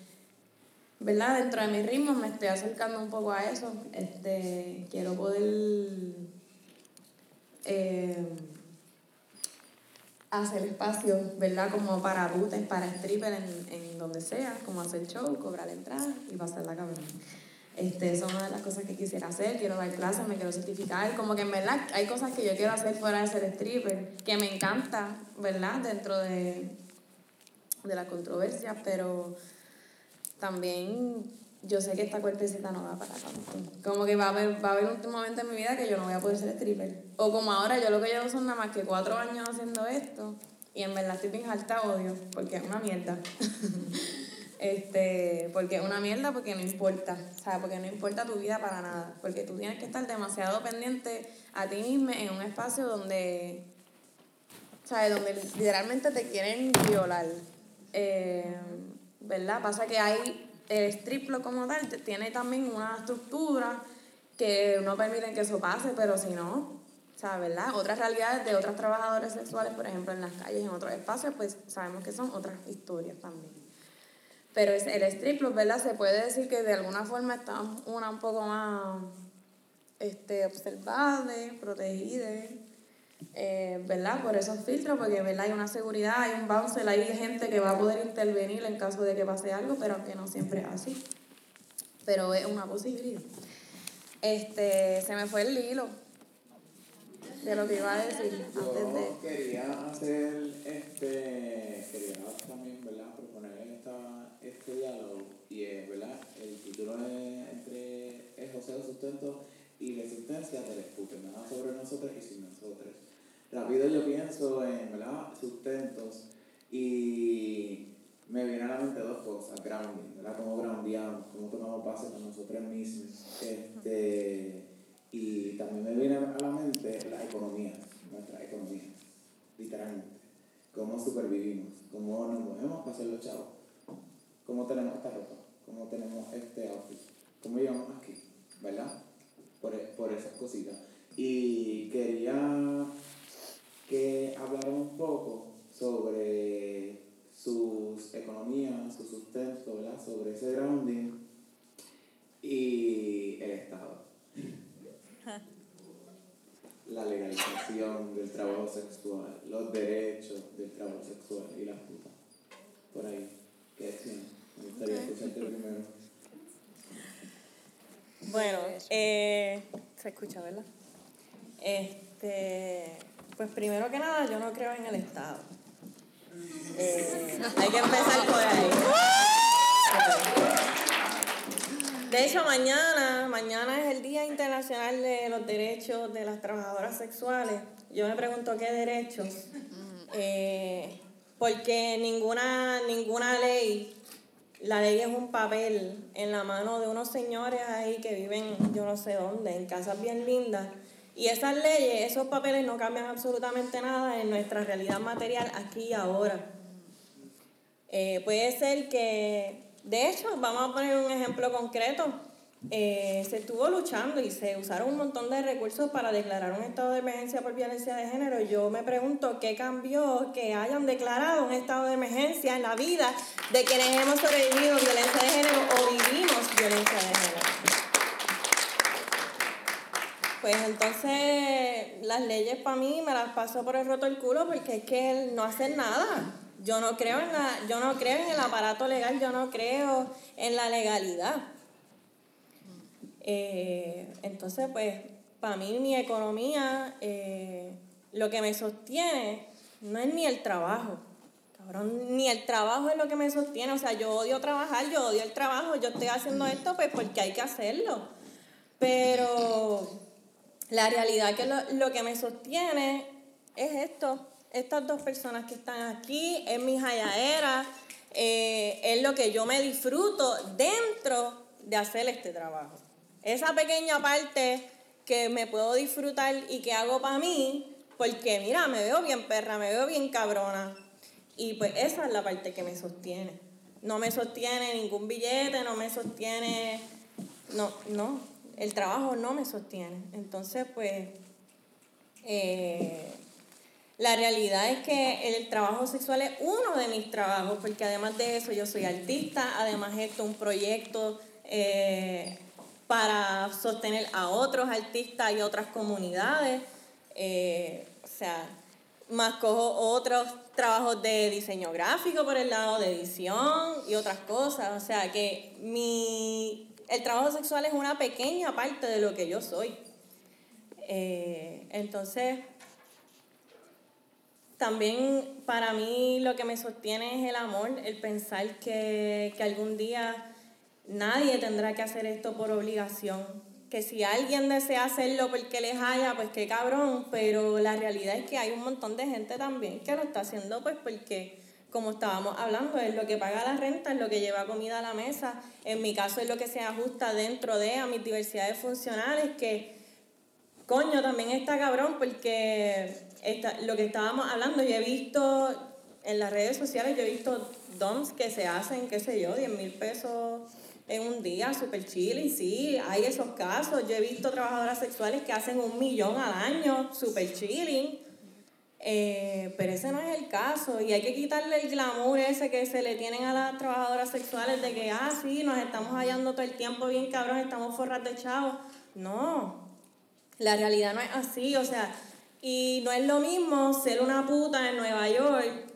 Speaker 2: ¿verdad? Dentro de mis ritmos me estoy acercando un poco a eso. Este, quiero poder eh, hacer espacio, ¿verdad? Como para rutes, para stripper en, en donde sea, como hacer show, cobrar entrada y pasar la cabrón. Este, es una de las cosas que quisiera hacer, quiero dar clases, me quiero certificar, como que en verdad hay cosas que yo quiero hacer fuera de ser stripper, que me encanta, ¿verdad? Dentro de, de las controversias, pero también yo sé que esta cuerpecita no da para tanto. Como que va a haber, va a haber un momento en mi vida que yo no voy a poder ser stripper. O como ahora, yo lo que llevo son nada más que cuatro años haciendo esto y en verdad estoy bien de odio porque es una mierda. este, porque es una mierda porque no importa, ¿sabes? Porque no importa tu vida para nada. Porque tú tienes que estar demasiado pendiente a ti mismo en un espacio donde, ¿sabes? Donde literalmente te quieren violar. Eh, ¿Verdad? Pasa que hay el striplo como tal tiene también una estructura que no permiten que eso pase, pero si no, ¿sabes? ¿verdad? Otras realidades de otros trabajadores sexuales, por ejemplo, en las calles, en otros espacios, pues sabemos que son otras historias también. Pero el striplo, ¿verdad? Se puede decir que de alguna forma está una un poco más este, observable, protegida, eh, ¿verdad? Por esos filtros, porque ¿verdad? hay una seguridad, hay un bouncer, hay gente que va a poder intervenir en caso de que pase algo, pero que no siempre es así. Pero es una posibilidad. Este, se me fue el hilo de lo que iba a decir antes de...
Speaker 3: Yo quería hacer este, quería también, ¿verdad? Proponer esta, este diálogo y es, ¿verdad? El título es entre el José de Sustento y la existencia del escupe, nada sobre nosotros y sin nosotros. Rápido yo pienso en, ¿verdad? Sustentos y me vienen a la mente dos cosas. grounding, ¿verdad? Cómo groundeamos, cómo tomamos base con nosotros mismos. Este, y también me viene a la mente la economía, nuestra economía, literalmente. Cómo supervivimos, cómo nos movemos para hacer los chavos, cómo tenemos esta ropa, cómo tenemos este outfit, cómo llegamos aquí, ¿verdad? Por, por esas cositas. Y quería que hablaran un poco sobre sus economías, su sustento, ¿verdad? sobre ese grounding y el Estado. La legalización del trabajo sexual, los derechos del trabajo sexual y la puta. Por ahí. ¿Qué decían? Me gustaría escucharte primero.
Speaker 5: Bueno, eh, se escucha, ¿verdad? Este, pues primero que nada, yo no creo en el Estado. Eh, hay que empezar por ahí. De hecho, mañana, mañana es el Día Internacional de los Derechos de las Trabajadoras Sexuales. Yo me pregunto qué derechos. Eh, porque ninguna, ninguna ley, la ley es un papel en la mano de unos señores ahí que viven yo no sé dónde, en casas bien lindas. Y esas leyes, esos papeles no cambian absolutamente nada en nuestra realidad material aquí y ahora. Eh, puede ser que, de hecho, vamos a poner un ejemplo concreto. Eh, se estuvo luchando y se usaron un montón de recursos para declarar un estado de emergencia por violencia de género. Yo me pregunto qué cambió que hayan declarado un estado de emergencia en la vida de quienes hemos sobrevivido violencia de género o vivimos violencia de género. Pues entonces las leyes para mí me las paso por el roto el culo porque es que no hacen nada. Yo no creo en la, yo no creo en el aparato legal, yo no creo en la legalidad. Eh, entonces, pues, para mí mi economía, eh, lo que me sostiene no es ni el trabajo. Cabrón, ni el trabajo es lo que me sostiene. O sea, yo odio trabajar, yo odio el trabajo. Yo estoy haciendo esto pues porque hay que hacerlo. Pero la realidad que lo, lo que me sostiene es esto estas dos personas que están aquí, es mi jayaera, eh, es lo que yo me disfruto dentro de hacer este trabajo. Esa pequeña parte que me puedo disfrutar y que hago para mí, porque mira, me veo bien perra, me veo bien cabrona. Y pues esa es la parte que me sostiene. No me sostiene ningún billete, no me sostiene, no, no, el trabajo no me sostiene. Entonces, pues, eh, la realidad es que el trabajo sexual es uno de mis trabajos, porque además de eso yo soy artista, además esto es un proyecto eh, para sostener a otros artistas y otras comunidades. Eh, o sea, más cojo otros trabajos de diseño gráfico por el lado de edición y otras cosas. O sea, que mi, el trabajo sexual es una pequeña parte de lo que yo soy. Eh, entonces, también para mí lo que me sostiene es el amor, el pensar que, algún día nadie tendrá que hacer esto por obligación. Que si alguien desea hacerlo porque les haya, pues qué cabrón, pero la realidad es que hay un montón de gente también que lo está haciendo pues porque, como estábamos hablando, es lo que paga la renta, es lo que lleva comida a la mesa. En mi caso es lo que se ajusta dentro de a mis diversidades funcionales, que coño, también está cabrón porque lo que estábamos hablando, yo he visto en las redes sociales, yo he visto DOMs que se hacen, qué sé yo, 10 mil pesos en un día, super chilling, sí, hay esos casos. Yo he visto trabajadoras sexuales que hacen un millón al año, super chilling. Eh, pero ese no es el caso y hay que quitarle el glamour ese que se le tienen a las trabajadoras sexuales de que, ah, sí, nos estamos hallando todo el tiempo bien cabrón, estamos forras de chavos. No, la realidad no es así, o sea, y no es lo mismo ser una puta en Nueva York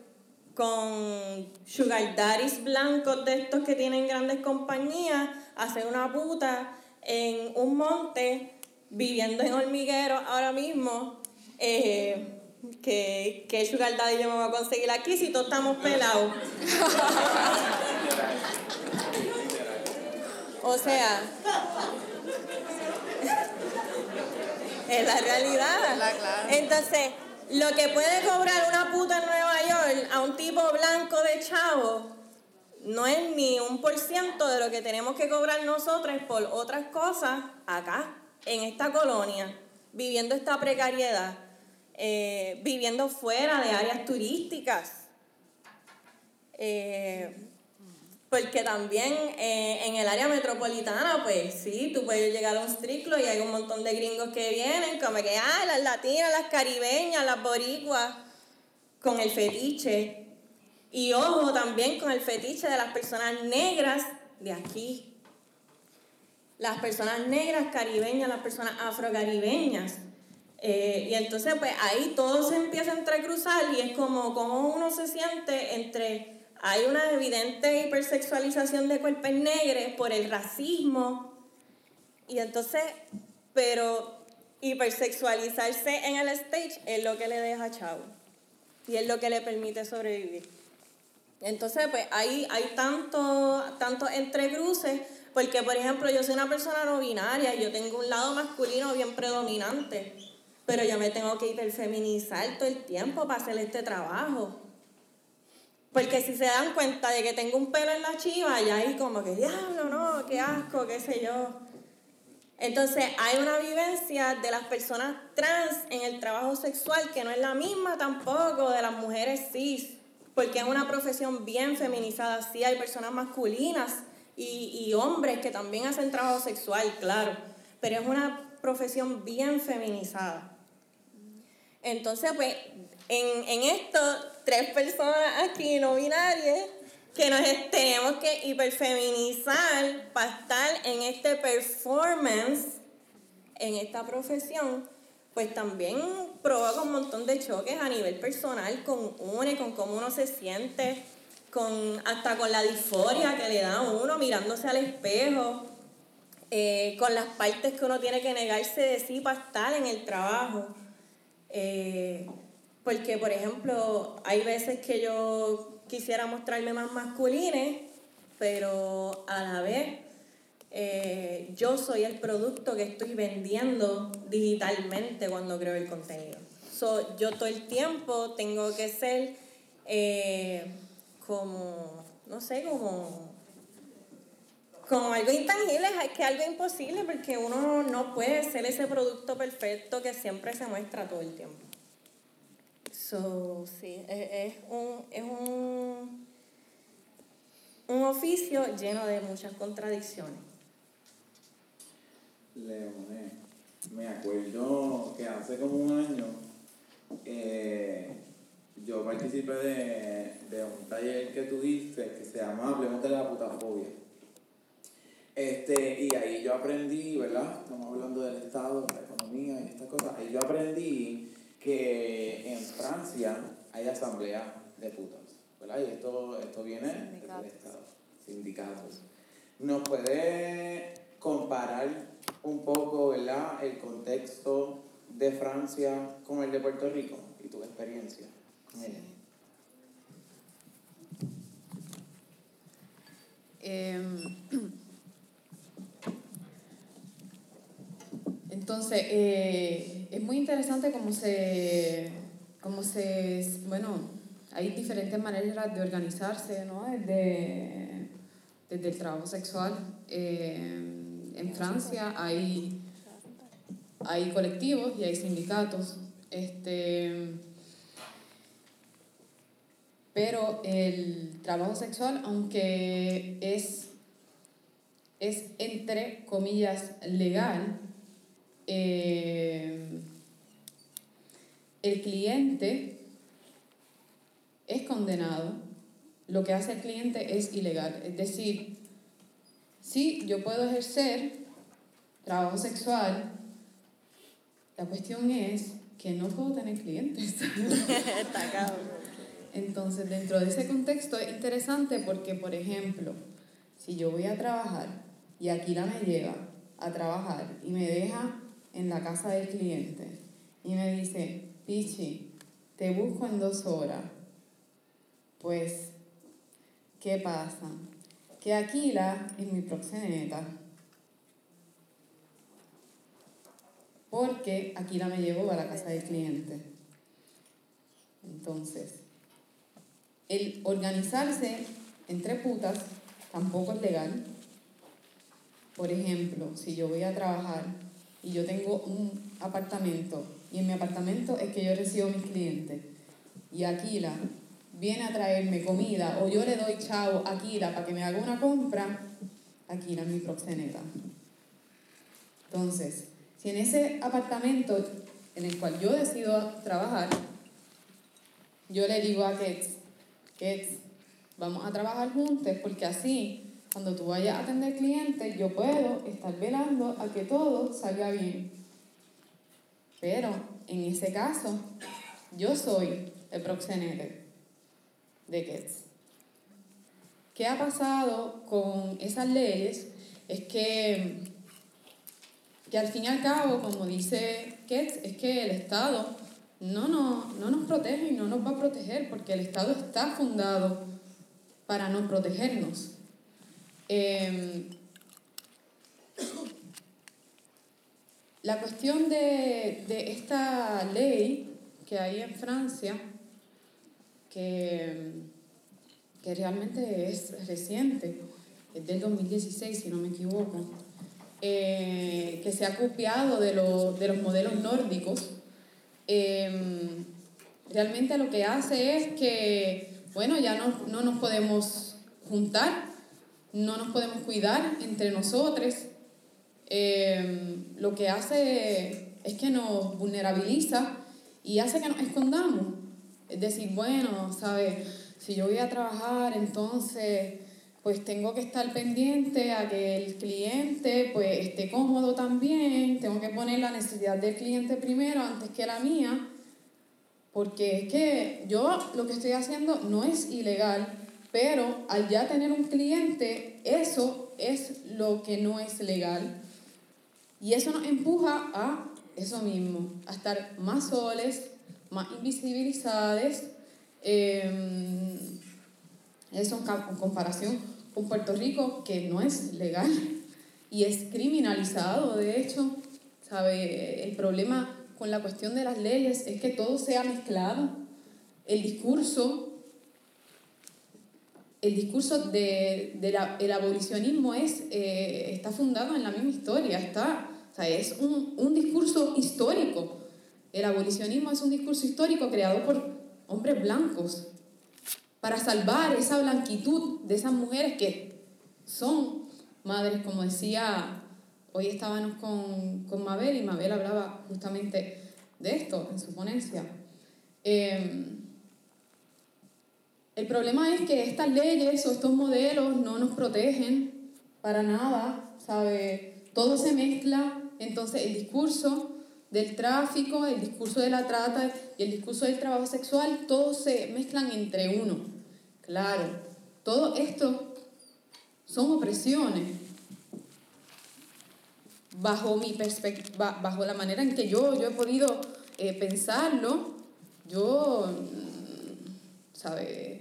Speaker 5: con sugar daddies blancos de estos que tienen grandes compañías, a ser una puta en un monte viviendo en hormiguero ahora mismo. Eh, que, que sugar daddy yo me voy a conseguir aquí si todos estamos pelados. o sea, es la realidad. Entonces, lo que puede cobrar una puta en Nueva York a un tipo blanco de chavo, no es ni un por ciento de lo que tenemos que cobrar nosotros por otras cosas acá, en esta colonia, viviendo esta precariedad, eh, viviendo fuera de áreas turísticas. Eh, porque también eh, en el área metropolitana, pues sí, tú puedes llegar a un striclo y hay un montón de gringos que vienen, como que, ah, las latinas, las caribeñas, las boricuas, con el fetiche. Y ojo también con el fetiche de las personas negras de aquí. Las personas negras caribeñas, las personas afrocaribeñas. Eh, y entonces, pues ahí todo se empieza a entrecruzar y es como, como uno se siente entre hay una evidente hipersexualización de cuerpos negros por el racismo. Y entonces, pero hipersexualizarse en el stage es lo que le deja chavo. Y es lo que le permite sobrevivir. Entonces, pues hay, hay tanto, tanto entrecruces, porque por ejemplo yo soy una persona no binaria, yo tengo un lado masculino bien predominante, pero yo me tengo que hiperfeminizar todo el tiempo para hacer este trabajo. Porque si se dan cuenta de que tengo un pelo en la chiva, ya ahí como que, diablo, no, qué asco, qué sé yo. Entonces hay una vivencia de las personas trans en el trabajo sexual que no es la misma tampoco de las mujeres cis, porque es una profesión bien feminizada. Sí hay personas masculinas y hombres que también hacen trabajo sexual, claro, pero es una profesión bien feminizada. Entonces, pues, en, en esto tres personas aquí no binarias que nos tenemos que hiperfeminizar para estar en este performance, en esta profesión, pues también provoca un montón de choques a nivel personal con uno, con cómo uno se siente, con, hasta con la disforia que le da a uno mirándose al espejo, eh, con las partes que uno tiene que negarse de sí para estar en el trabajo. Eh, porque, por ejemplo, hay veces que yo quisiera mostrarme más masculina, pero a la vez eh, yo soy el producto que estoy vendiendo digitalmente cuando creo el contenido. So, yo todo el tiempo tengo que ser eh, como, no sé, como, como algo intangible, es que algo imposible porque uno no puede ser ese producto perfecto que siempre se muestra todo el tiempo. So, sí, es, un, es un, un oficio lleno de muchas contradicciones.
Speaker 3: Leone, me acuerdo que hace como un año eh, yo participé de, de, un taller que tuviste que se llama Hablemos de la putafobia. Este, y ahí yo aprendí, ¿verdad? Estamos hablando del Estado, de la economía y estas cosas. Ahí yo aprendí que en Francia hay asamblea de putas, ¿verdad? Y esto, esto viene del Estado, sindicatos. ¿Nos puede comparar un poco, ¿verdad?, el contexto de Francia con el de Puerto Rico y tu experiencia con ella.
Speaker 4: Em, entonces, eh, es muy interesante cómo se, cómo se, bueno, hay diferentes maneras de organizarse, ¿no? Desde, desde el trabajo sexual. Eh, en Francia hay, hay colectivos y hay sindicatos. Este, pero el trabajo sexual, aunque es, es entre comillas legal, eh, el cliente es condenado, lo que hace el cliente es ilegal. Es decir, si yo puedo ejercer trabajo sexual, la cuestión es que no puedo tener clientes. Entonces, dentro de ese contexto es interesante porque, por ejemplo, si yo voy a trabajar y Aquila me lleva a trabajar y me deja en la casa del cliente y me dice, Pichi, te busco en dos horas. Pues, ¿qué pasa? Que Aquila es mi proxeneta. Porque Aquila me llevó a la casa del cliente. Entonces, el organizarse entre putas tampoco es legal. Por ejemplo, si yo voy a trabajar y yo tengo un apartamento y en mi apartamento es que yo recibo mis clientes y Aquila viene a traerme comida o yo le doy chavo a Aquila para que me haga una compra, Aquila es mi proxeneta. Entonces, si en ese apartamento en el cual yo decido trabajar, yo le digo a Kets, Kets, vamos a trabajar juntos porque así, cuando tú vayas a atender clientes, yo puedo estar velando a que todo salga bien. Pero en ese caso, yo soy el proxenete de Kets. ¿Qué ha pasado con esas leyes? Es que que al fin y al cabo, como dice Ketz, es que el Estado no, no, no nos protege y no nos va a proteger porque el Estado está fundado para no protegernos. Em, la cuestión de, de, esta ley que hay en Francia, que, que realmente es reciente, es del 2016 si no me equivoco, eh, que se ha copiado de, de los modelos nórdicos, em, realmente lo que hace es que, bueno, ya no, no nos podemos juntar, no nos podemos cuidar entre nosotros, em, lo que hace es que nos vulnerabiliza y hace que nos escondamos. Es decir, bueno, ¿sabes? Si yo voy a trabajar, entonces pues tengo que estar pendiente a que el cliente pues esté cómodo también, tengo que poner la necesidad del cliente primero antes que la mía, porque es que yo lo que estoy haciendo no es ilegal, pero al ya tener un cliente, eso es lo que no es legal. Y eso nos empuja a eso mismo, a estar más soles, más invisibilizados, eh, eso en comparación con Puerto Rico, que no es legal y es criminalizado, de hecho. ¿Sabe? El problema con la cuestión de las leyes es que todo sea mezclado. El discurso, el discurso de, el abolicionismo es, eh, está fundado en la misma historia, está, es un, un discurso histórico. El abolicionismo es un discurso histórico creado por hombres blancos, para salvar esa blanquitud de esas mujeres que son madres, como decía, hoy estábamos con, con Mabel y Mabel hablaba justamente de esto en su ponencia. Em, el problema es que estas leyes o estos modelos no nos protegen para nada, ¿sabe? Todo se mezcla, entonces el discurso del tráfico, el discurso de la trata y el discurso del trabajo sexual, todos se mezclan entre uno. Claro, todo esto son opresiones. Bajo mi bajo la manera en que yo, yo he podido eh, pensarlo, yo, mm, ¿sabe?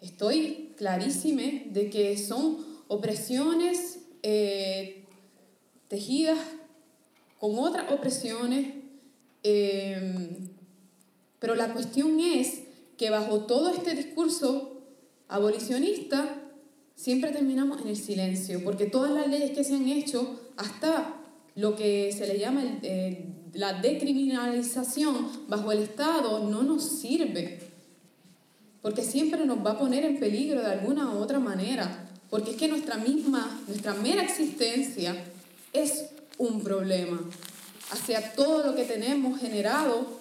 Speaker 4: Estoy clarísima de que son opresiones eh, tejidas con otras opresiones, em, pero la cuestión es que bajo todo este discurso abolicionista siempre terminamos en el silencio, porque todas las leyes que se han hecho, hasta lo que se le llama la decriminalización bajo el Estado, no nos sirve, porque siempre nos va a poner en peligro de alguna u otra manera, porque es que nuestra misma, nuestra mera existencia es un problema hacia todo lo que tenemos generado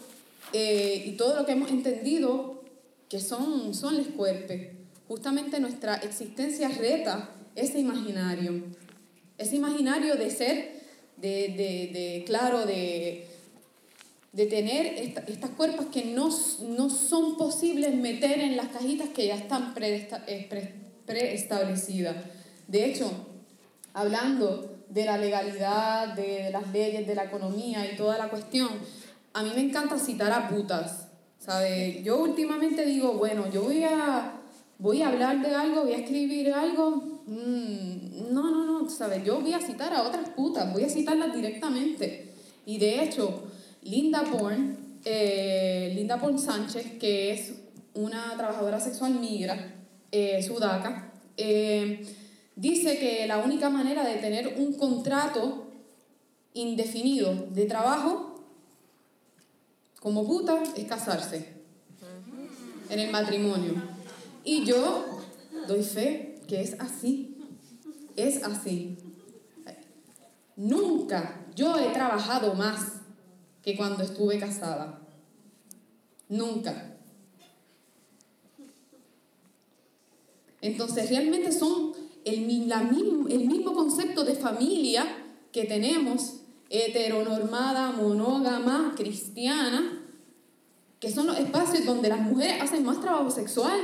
Speaker 4: eh, y todo lo que hemos entendido que son, son los cuerpos. Justamente nuestra existencia reta ese imaginario, ese imaginario de ser, de, de, de claro, de, de tener estas cuerpos que no, no, son posibles meter en las cajitas que ya están eh, preestablecidas. De hecho, hablando de la legalidad, de las leyes, de la economía y toda la cuestión, a mí me encanta citar a putas. ¿sabe? Yo últimamente digo, bueno, yo voy a, voy a hablar de algo, voy a escribir algo. Mm, no, no, no, ¿sabes? Yo voy a citar a otras putas, voy a citarlas directamente. Y de hecho, Linda Bourne, eh, Linda Sánchez, que es una trabajadora sexual migra, eh, sudaca, eh, dice que la única manera de tener un contrato indefinido de trabajo como puta es casarse en el matrimonio. Y yo doy fe que es así. Es así. Nunca yo he trabajado más que cuando estuve casada. Nunca. Entonces realmente son el, la el mismo concepto de familia que tenemos, heteronormada, monógama, cristiana, que son los espacios donde las mujeres hacen más trabajo sexual.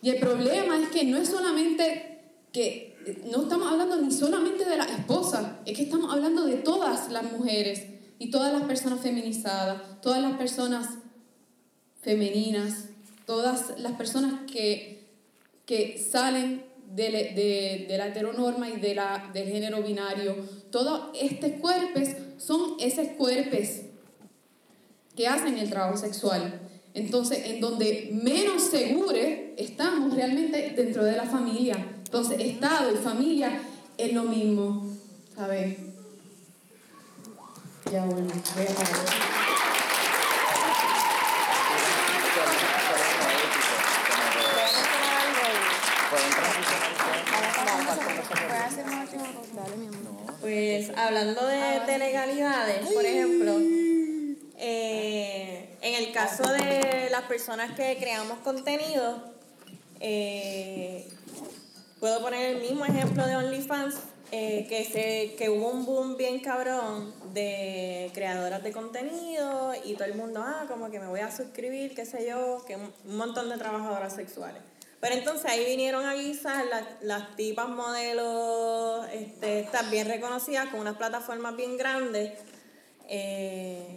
Speaker 4: Y el problema es que no es solamente que, no estamos hablando ni solamente de la esposa, es que estamos hablando de todas las mujeres y todas las personas feminizadas, todas las personas femeninas, todas las personas que, que salen de, de, de, la heteronorma y de la, del género binario. Todos estos cuerpos son esos cuerpos que hacen el trabajo sexual. Entonces, en donde menos seguros estamos realmente dentro de la familia. Entonces, Estado y familia es lo mismo, ¿sabes? Ya bueno, voy a parar.
Speaker 5: Pues hablando de, legalidades, por ejemplo, eh, en el caso de las personas que creamos contenido, eh, puedo poner el mismo ejemplo de OnlyFans, eh, que, se, que hubo un boom bien cabrón de creadoras de contenido y todo el mundo, ah, como que me voy a suscribir, qué sé yo, que un montón de trabajadoras sexuales. Pero entonces ahí vinieron a guisar las, las tipas modelos, este, estas bien reconocidas, con unas plataformas bien grandes, eh,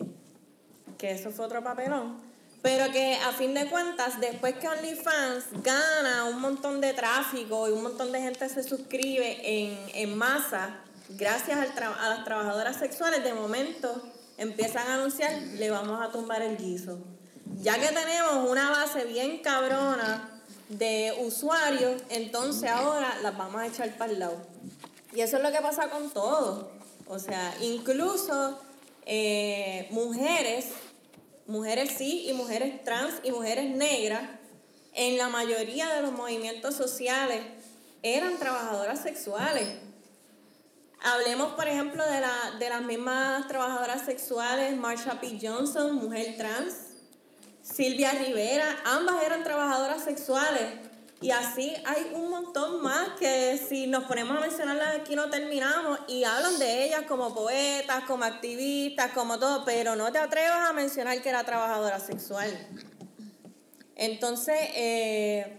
Speaker 5: que eso fue otro papelón. Pero que a fin de cuentas, después que OnlyFans gana un montón de tráfico y un montón de gente se suscribe en, en masa, gracias al a las trabajadoras sexuales, de momento empiezan a anunciar, le vamos a tumbar el guiso. Ya que tenemos una base bien cabrona de usuarios, entonces ahora las vamos a echar para el lado. Y eso es lo que pasa con todo. O sea, incluso eh, mujeres, mujeres sí y mujeres trans y mujeres negras, en la mayoría de los movimientos sociales eran trabajadoras sexuales. Hablemos, por ejemplo, de, la, de las mismas trabajadoras sexuales, Marsha P. Johnson, mujer trans, Silvia Rivera, ambas eran trabajadoras sexuales. Y así hay un montón más que si nos ponemos a mencionarlas aquí no terminamos y hablan de ellas como poetas, como activistas, como todo, pero no te atrevas a mencionar que era trabajadora sexual. Entonces, eh,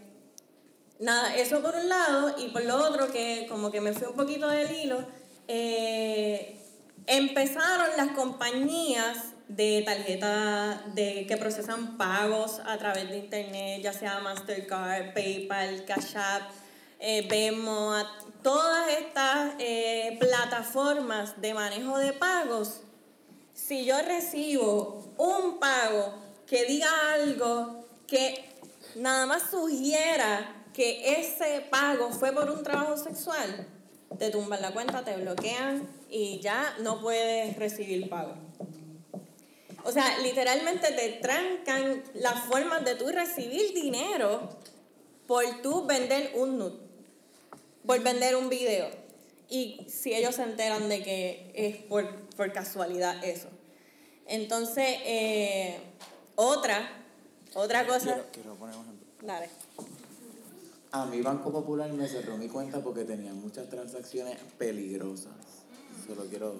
Speaker 5: nada, eso por un lado y por lo otro que como que me fui un poquito del hilo, eh, empezaron las compañías de tarjetas de, que procesan pagos a través de internet, ya sea Mastercard, PayPal, Cash App, eh, Venmo, todas estas eh, plataformas de manejo de pagos. Si yo recibo un pago que diga algo que nada más sugiera que ese pago fue por un trabajo sexual, te tumban la cuenta, te bloquean y ya no puedes recibir pago. O sea, literalmente te trancan las formas de tú recibir dinero por tú vender un nude, por vender un video. Y si ellos se enteran de que es por, casualidad eso. Entonces, eh, otra, otra cosa.
Speaker 3: Quiero, poner un ejemplo.
Speaker 5: Dale.
Speaker 3: A mi Banco Popular me cerró mi cuenta porque tenía muchas transacciones peligrosas. Solo quiero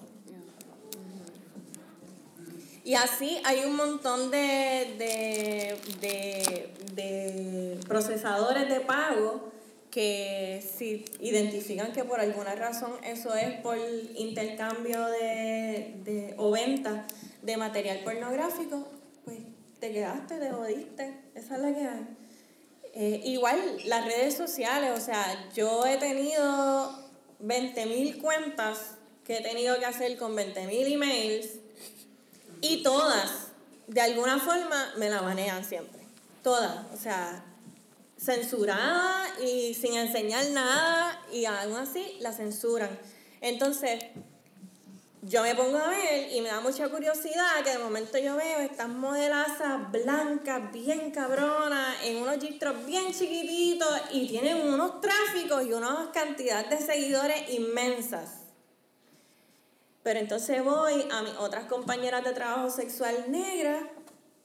Speaker 5: y así hay un montón de, de, procesadores de pago que si identifican que por alguna razón eso es por intercambio de, o venta de material pornográfico, pues te quedaste, te jodiste. Esa es la que hay. Eh, igual las redes sociales, o sea, yo he tenido 20.000 cuentas que he tenido que hacer con 20.000 emails y todas, de alguna forma, me la banean siempre. Todas. O sea, censurada y sin enseñar nada y aún así la censuran. Entonces, yo me pongo a ver y me da mucha curiosidad que de momento yo veo estas modelazas blancas, bien cabronas, en unos gistros bien chiquititos y tienen unos tráficos y unas cantidades de seguidores inmensas. Pero entonces voy a mis otras compañeras de trabajo sexual negras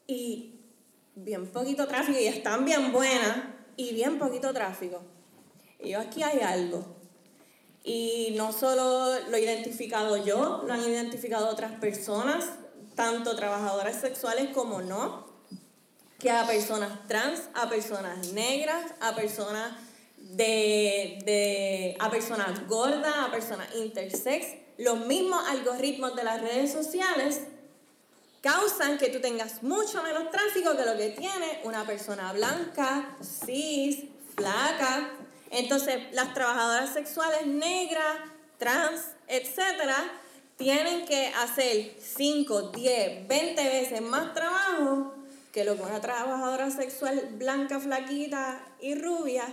Speaker 5: y bien poquito tráfico y están bien buenas y bien poquito tráfico. Y yo aquí hay algo. Y no solo lo he identificado yo, lo han identificado otras personas, tanto trabajadoras sexuales como no, que a personas trans, a personas negras, a personas de, de a personas gordas, a personas intersex, los mismos algoritmos de las redes sociales causan que tú tengas mucho menos tráfico que lo que tiene una persona blanca, cis, flaca, entonces, las trabajadoras sexuales negras, trans, etcétera, tienen que hacer 5, 10, 20 veces más trabajo que lo que una trabajadora sexual blanca, flaquita y rubia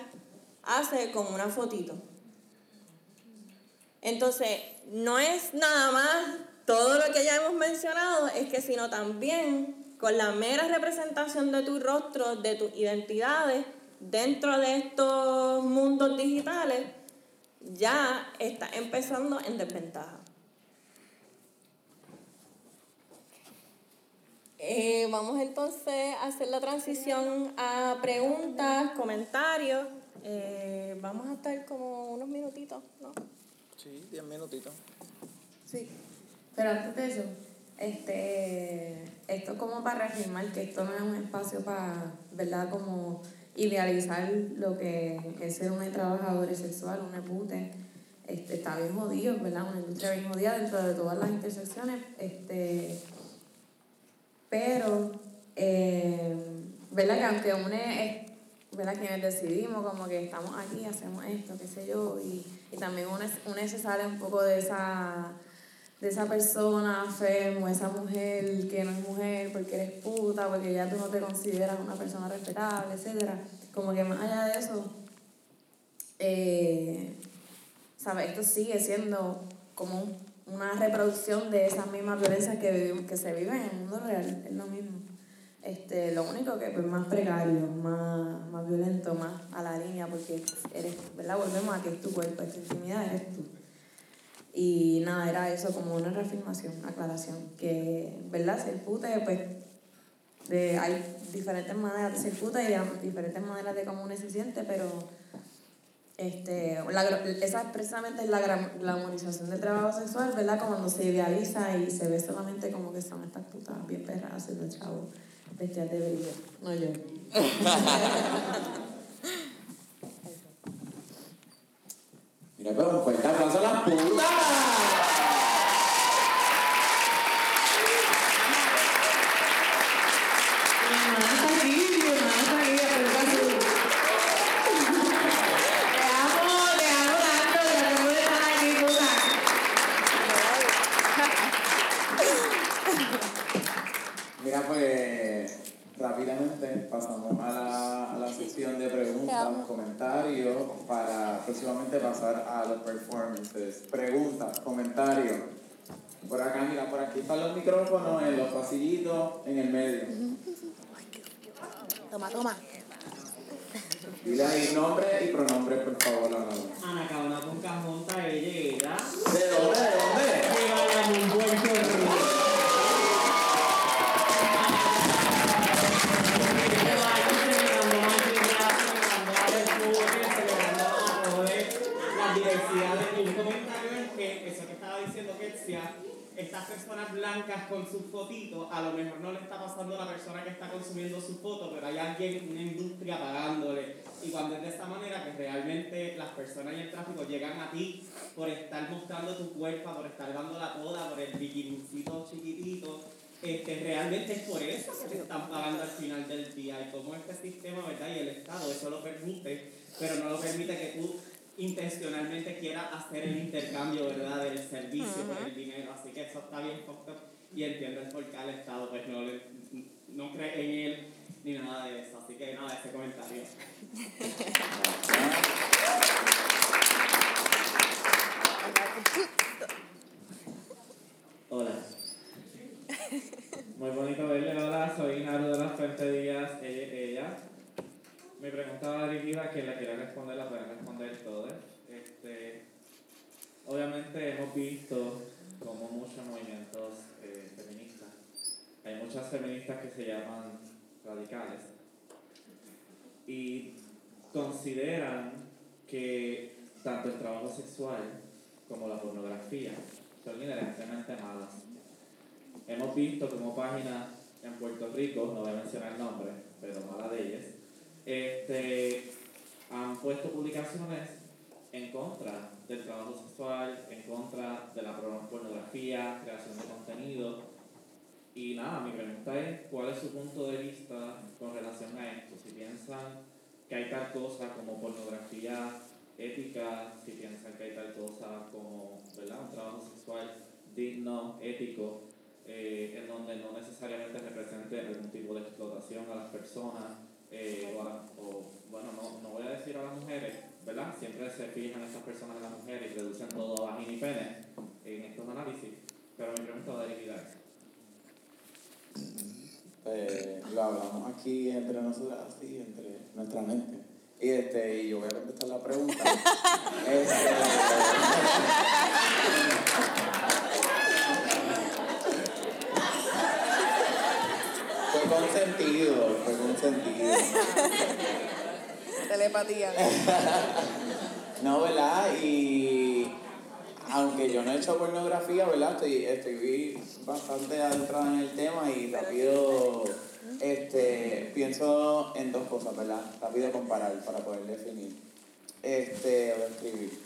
Speaker 5: hace con una fotito. Entonces, no es nada más todo lo que ya hemos mencionado, es que sino también con la mera representación de tu rostro, de tus identidades, dentro de estos mundos digitales ya está empezando en desventaja. Eh, vamos entonces a hacer la transición a preguntas, comentarios. Eh, vamos a estar como unos minutitos, ¿no?
Speaker 3: Sí, diez minutitos.
Speaker 2: Sí. Pero antes de eso, este, esto como para reafirmar que esto no es un espacio para, ¿verdad? Como idealizar lo que es ser una trabajadora sexual, una pute, este, está bien jodido, ¿verdad? Una industria bien jodida dentro de todas las intersecciones, este, pero, eh, ¿verdad? Que aunque uno es, ¿verdad? Quienes decidimos como que estamos aquí, hacemos esto, qué sé yo, y, y también uno, se sale un poco de esa de esa persona enfermo, esa mujer que no es mujer porque eres puta, porque ya tú no te consideras una persona respetable, etc. Como que más allá de eso, eh, ¿sabes? Esto sigue siendo como una reproducción de esas mismas violencias que, vivimos, que se viven en el mundo real, es lo mismo. Este, lo único que es pues, más precario, más, más violento, más a la línea, porque eres, ¿verdad? Volvemos a que es tu cuerpo, es tu intimidad, eres tú. Y nada, era eso como una reafirmación, aclaración, que, ¿verdad? Ser puta, pues, de, hay diferentes maneras de ser puta y diferentes maneras de cómo uno se siente, pero este, la, esa precisamente es la glamorización del trabajo sexual, ¿verdad? Cuando se idealiza y se ve solamente como que son estas putas bien perras haciendo chavo bestias de brillo. No yo.
Speaker 3: Mira, pero un fuerte aplauso a las putas. Mira, pues rápidamente pasamos a la, a la sección de preguntas, comentarios, para próximamente pasar a los performances. Preguntas, comentarios. Por acá, mira, por aquí están los micrófonos, en los pasillitos, en el medio.
Speaker 5: Toma, toma.
Speaker 3: Dile ahí nombre y pronombre, por favor, a la
Speaker 7: Ana Cabana con Cajonta, ella
Speaker 3: ¿De dónde? ¿De dónde?
Speaker 7: que vaya un Puerto Ketsia, estas personas blancas con sus fotitos, a lo mejor no le está pasando a la persona que está consumiendo su foto, pero hay alguien, una industria pagándole. Y cuando es de esta manera, que realmente las personas y el tráfico llegan a ti por estar mostrando tu cuerpo, por estar dando la poda, por el bikinincito chiquitito, este, realmente es por eso que te están pagando al final del día. Y como este sistema, ¿verdad? Y el Estado eso lo permite, pero no lo permite que tú intencionalmente quieras hacer el intercambio, ¿verdad? Del servicio por el dinero. Así que eso está bien up. Y entiendo el por qué al Estado pues no le,
Speaker 6: no cree en él ni nada de eso. Así que nada, ese comentario. Hola. Muy bonito verle, hola, soy Naru de las Fuentes Díaz, ella, ella. Mi pregunta va dirigida a quien la quiera responder, la pueden responder todos. Este, obviamente hemos visto como muchos movimientos eh, feministas. Hay muchas feministas que se llaman radicales y consideran que tanto el trabajo sexual como la pornografía son inherentemente malas. Hemos visto como páginas en Puerto Rico, no voy a mencionar el nombre, pero mala de ellas, este, han puesto publicaciones en contra del trabajo sexual, en contra de la pornografía, creación de contenido. Y nada, mi pregunta es, ¿cuál es su punto de vista con relación a esto? Si piensan que hay tal cosa como pornografía ética, si piensan que hay tal cosa como ¿verdad? un trabajo sexual digno, ético, eh, en donde no necesariamente represente algún tipo de explotación a las personas, eh, o, a- o, bueno, no, no voy a decir a las mujeres, ¿verdad? Siempre se fijan estas personas en las mujeres y reducen todo a vagina y pene en estos análisis, pero mi pregunta a eso.
Speaker 3: Pues, lo hablamos aquí entre nosotras, así, entre nuestra mente. Y, este, y yo voy a contestar la pregunta. Este, fue consentido, fue consentido.
Speaker 5: Telepatía.
Speaker 3: No, ¿verdad? Y aunque yo no he hecho pornografía, ¿verdad? Estoy, estoy bastante adentrada en el tema y rápido este, pienso en dos cosas, ¿verdad? Rápido comparar para poder definir este, o describir.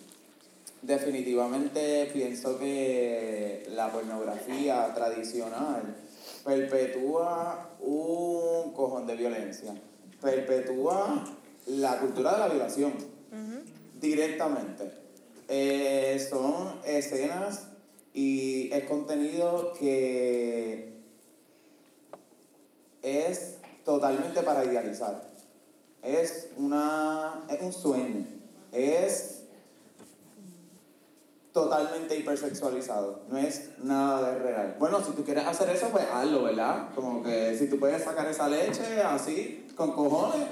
Speaker 3: Definitivamente pienso que la pornografía tradicional perpetúa un cojón de violencia, perpetúa la cultura de la violación directamente. Eh, son escenas y es contenido que es totalmente para idealizar. Es, una, es un sueño. Es totalmente hipersexualizado. No es nada de real. Bueno, si tú quieres hacer eso, pues hazlo, ¿verdad? Como que si tú puedes sacar esa leche así, con cojones,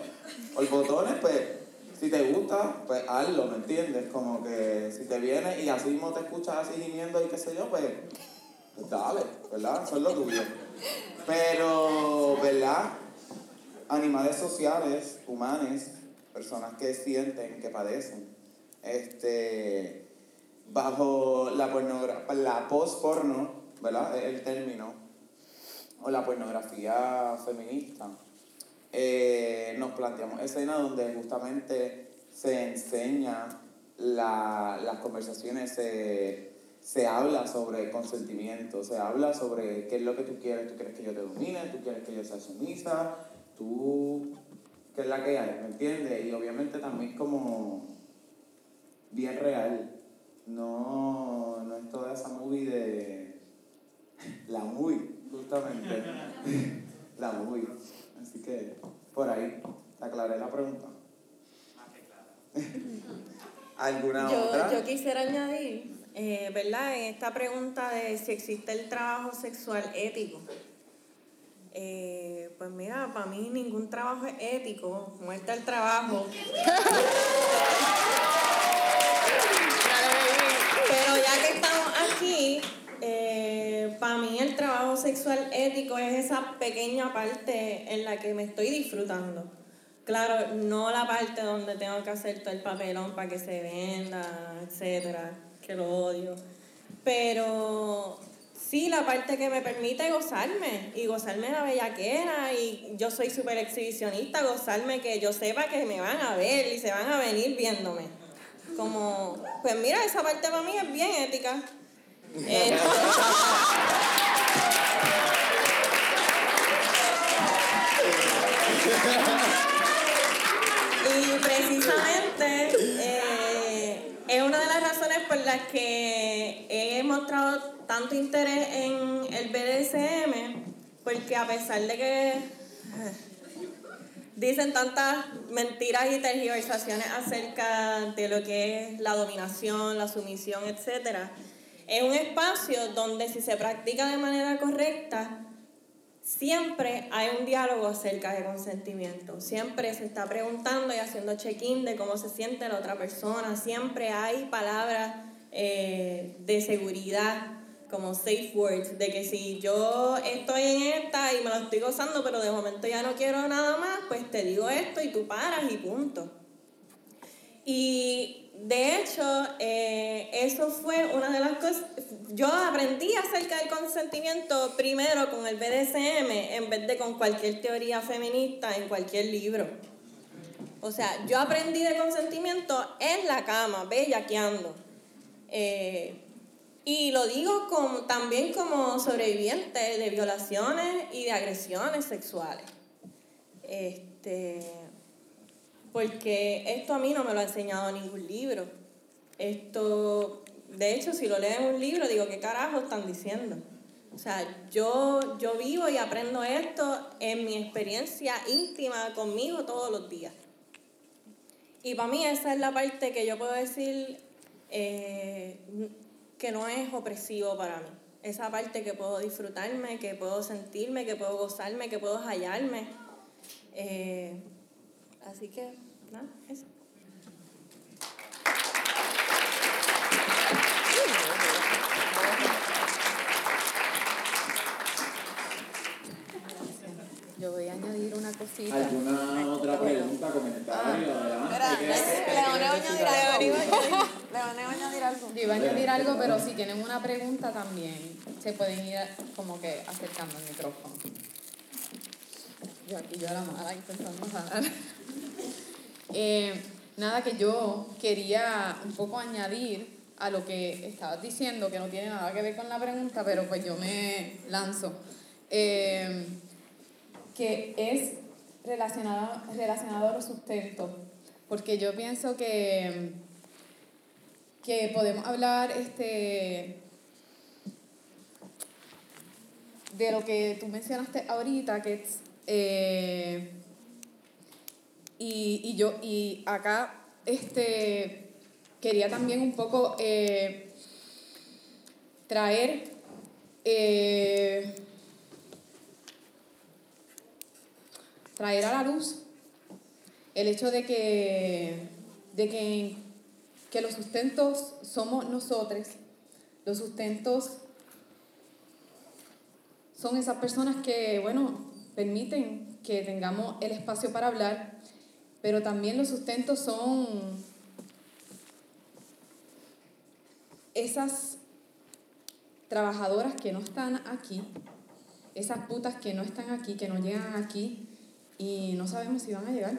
Speaker 3: o botones, pues si te gusta, pues hazlo, ¿me entiendes? Como que si te viene y así mismo te escuchas así gimiendo y qué sé yo, pues, pues dale, ¿verdad? Eso es lo tuyo. Pero, ¿verdad? Animales sociales, humanos, personas que sienten, que padecen, este, bajo la pornografía, la post-porno, ¿verdad? El término, o la pornografía feminista, eh, nos planteamos escenas donde justamente se enseña la- las conversaciones, se, se habla sobre consentimiento, se habla sobre qué es lo que tú quieres, tú quieres que yo te domine, tú quieres que yo sea sumisa, tú, qué es la que hay, ¿me entiendes? Y obviamente también como bien real, no, no es toda esa movie de la movie, justamente. la movie. Así que por ahí, te aclaré la pregunta. ¿Alguna otra?
Speaker 5: Yo, yo quisiera añadir, eh, ¿verdad? En esta pregunta de si existe el trabajo sexual ético. Eh, pues mira, para mí ningún trabajo es ético, muerte al trabajo. Ya que estamos aquí, eh, para mí el trabajo sexual ético es esa pequeña parte en la que me estoy disfrutando. Claro, no la parte donde tengo que hacer todo el papelón para que se venda, etcétera, que lo odio. Pero sí, la parte que me permite gozarme y gozarme la bellaquera y yo soy súper exhibicionista, gozarme que yo sepa que me van a ver y se van a venir viéndome. Como, pues mira, esa parte para mí es bien ética. Eh, y precisamente eh, es una de las razones por las que he mostrado tanto interés en el BDSM porque a pesar de que dicen tantas mentiras y tergiversaciones acerca de lo que es la dominación, la sumisión, etc., es un espacio donde si se practica de manera correcta, siempre hay un diálogo acerca de consentimiento. Siempre se está preguntando y haciendo check-in de cómo se siente la otra persona. Siempre hay palabras eh, de seguridad como safe words, de que si yo estoy en esta y me lo estoy gozando, pero de momento ya no quiero nada más, pues te digo esto y tú paras y punto. Y de hecho, eh, eso fue una de las cosas, yo aprendí acerca del consentimiento primero con el BDSM en vez de con cualquier teoría feminista en cualquier libro. O sea, yo aprendí de consentimiento en la cama, bellaqueando. Eh, y lo digo también como sobreviviente de violaciones y de agresiones sexuales. Este, porque esto a mí no me lo ha enseñado ningún libro. Esto, de hecho, si lo leo en un libro, digo, ¿qué carajo están diciendo? O sea, yo, yo vivo y aprendo esto en mi experiencia íntima conmigo todos los días. Y para mí esa es la parte que yo puedo decir eh, que no es opresivo para mí. Esa parte que puedo disfrutarme, que puedo sentirme, que puedo gozarme, que puedo hallarme. Eh, así que, nada, eso.
Speaker 4: Yo voy a añadir una cosita.
Speaker 3: ¿Alguna otra pregunta, comentario? Adelante.
Speaker 5: Leoneo añadir algo.
Speaker 2: Leoneo añadir algo.
Speaker 4: Yo iba a añadir algo, pero si tienen una pregunta también, se pueden ir como que acercando el micrófono. Yo aquí yo a la mala intentando hablar. Eh, nada, que yo quería un poco añadir a lo que estabas diciendo, que no tiene nada que ver con la pregunta, pero pues yo me lanzo. Eh, que es relacionado, relacionado a los sustentos, porque yo pienso que, que podemos hablar este, de lo que tú mencionaste ahorita, que es, eh, y, y, yo, y acá este, quería también un poco eh, traer eh, traer a la luz el hecho de que, de que, que los sustentos somos nosotros, los sustentos son esas personas que, bueno, permiten que tengamos el espacio para hablar, pero también los sustentos son esas trabajadoras que no están aquí, esas putas que no están aquí, que no llegan aquí, y no sabemos si van a llegar.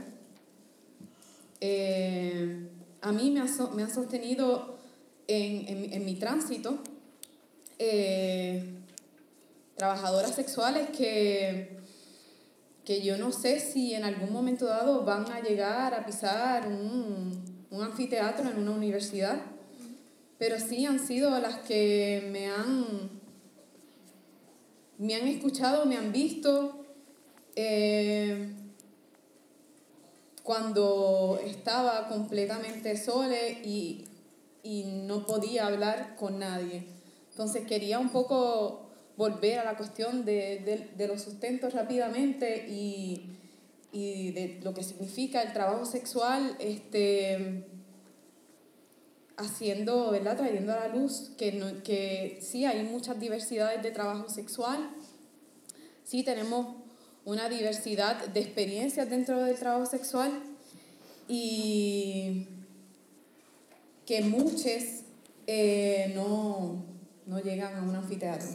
Speaker 4: Eh, a mí me, me han sostenido en, en, en mi tránsito eh, trabajadoras sexuales que, que yo no sé si en algún momento dado van a llegar a pisar un, un anfiteatro en una universidad, pero sí han sido las que me han, me han escuchado, me han visto, eh, cuando estaba completamente sola y, y, no podía hablar con nadie. Entonces quería un poco volver a la cuestión de, de, de los sustentos rápidamente y, y, de lo que significa el trabajo sexual, este, haciendo, ¿verdad? Trayendo a la luz que, no, que sí hay muchas diversidades de trabajo sexual, sí tenemos una diversidad de experiencias dentro del trabajo sexual y que muchos eh, no, no, llegan a un anfiteatro.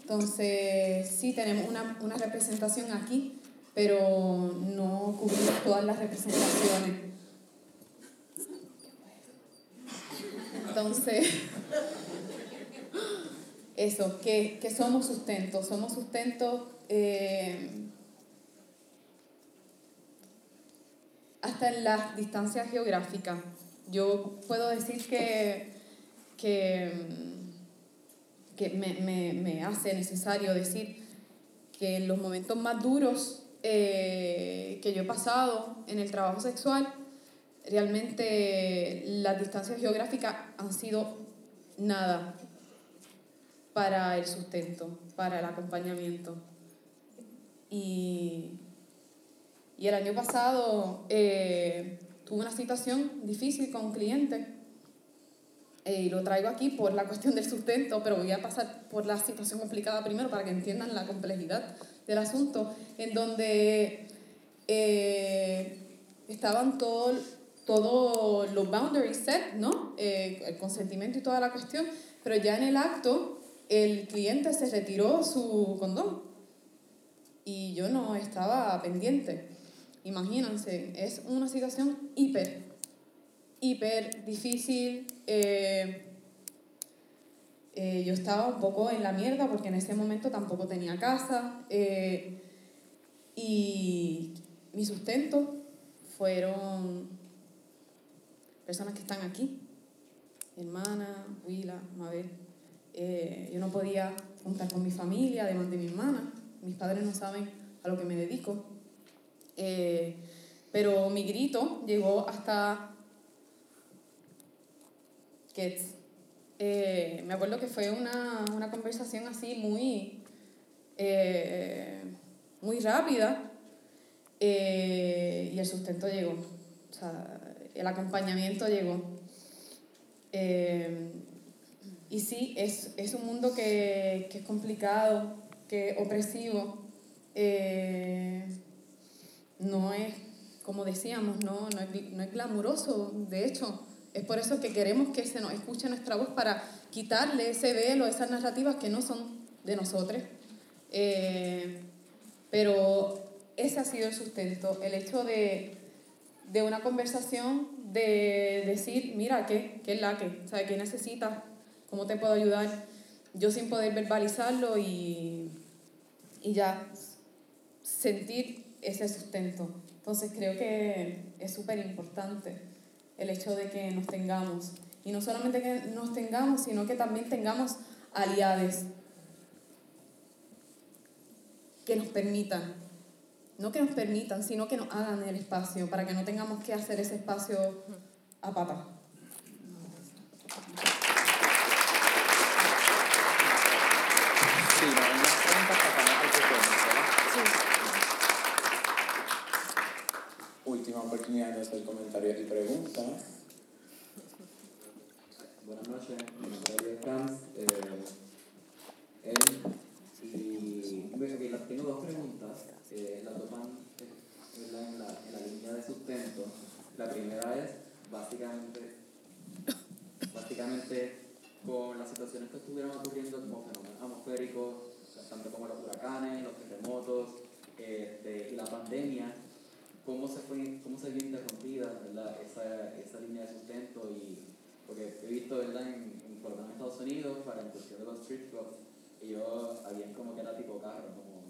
Speaker 4: Entonces, sí tenemos una, una representación aquí, pero no cubrimos todas las representaciones. Entonces, eso, que, que somos sustentos, somos sustentos eh, hasta en las distancias geográficas. Yo puedo decir que, que, me, hace necesario decir que en los momentos más duros eh, que yo he pasado en el trabajo sexual, realmente las distancias geográficas han sido nada para el sustento, para el acompañamiento. Y, y el año pasado eh, tuve una situación difícil con un cliente eh, y lo traigo aquí por la cuestión del sustento, pero voy a pasar por la situación complicada primero para que entiendan la complejidad del asunto, en donde eh, estaban todos todos los boundaries set, ¿no? Eh, el consentimiento y toda la cuestión, pero ya en el acto el cliente se retiró su condón y yo no estaba pendiente. Imagínense, es una situación hiper hiper difícil. Eh, eh, yo estaba un poco en la mierda porque en ese momento tampoco tenía casa. Eh, y mi sustento fueron personas que están aquí. Mi hermana, Willa, Mabel. yo no podía contar con mi familia, además de mi hermana. Mis padres no saben a lo que me dedico. pero mi grito llegó hasta eh, me acuerdo que fue una, una conversación así muy, eh, muy rápida eh, y el sustento llegó, o sea, el acompañamiento llegó. y sí, es, es, un mundo que, que, es complicado, que es opresivo, no es, como decíamos, no, no, es, no es glamuroso, de hecho, es por eso que queremos que se nos escuche nuestra voz para quitarle ese velo, esas narrativas que no son de nosotros. Eh, pero ese ha sido el sustento, el hecho de, de una conversación, de decir, mira, ¿qué, qué es la que? ¿Sabe qué necesitas? ¿Cómo te puedo ayudar? Yo sin poder verbalizarlo y, y ya sentir ese sustento. Entonces creo que es súper importante el hecho de que nos tengamos. Y no solamente que nos tengamos, sino que también tengamos aliados que nos permitan, no que nos permitan, sino que nos hagan el espacio para que no tengamos que hacer ese espacio a pata.
Speaker 3: Última oportunidad de hacer comentarios y preguntas.
Speaker 8: Buenas noches, mi nombre es Diego Camps. Eh, y bueno, tengo dos preguntas. Eh, las dos van en la, en, la, en la línea de sustento. La primera es básicamente, básicamente con las situaciones que estuvieron ocurriendo como fenómenos atmosféricos, tanto como los huracanes, los terremotos este, y la pandemia, cómo se, fue, cómo se vio interrumpida ¿verdad? Esa, esa línea de sustento y porque he visto ¿verdad? En, en, por en Estados Unidos para la inclusión de los street clubs ellos habían como que era tipo carro como,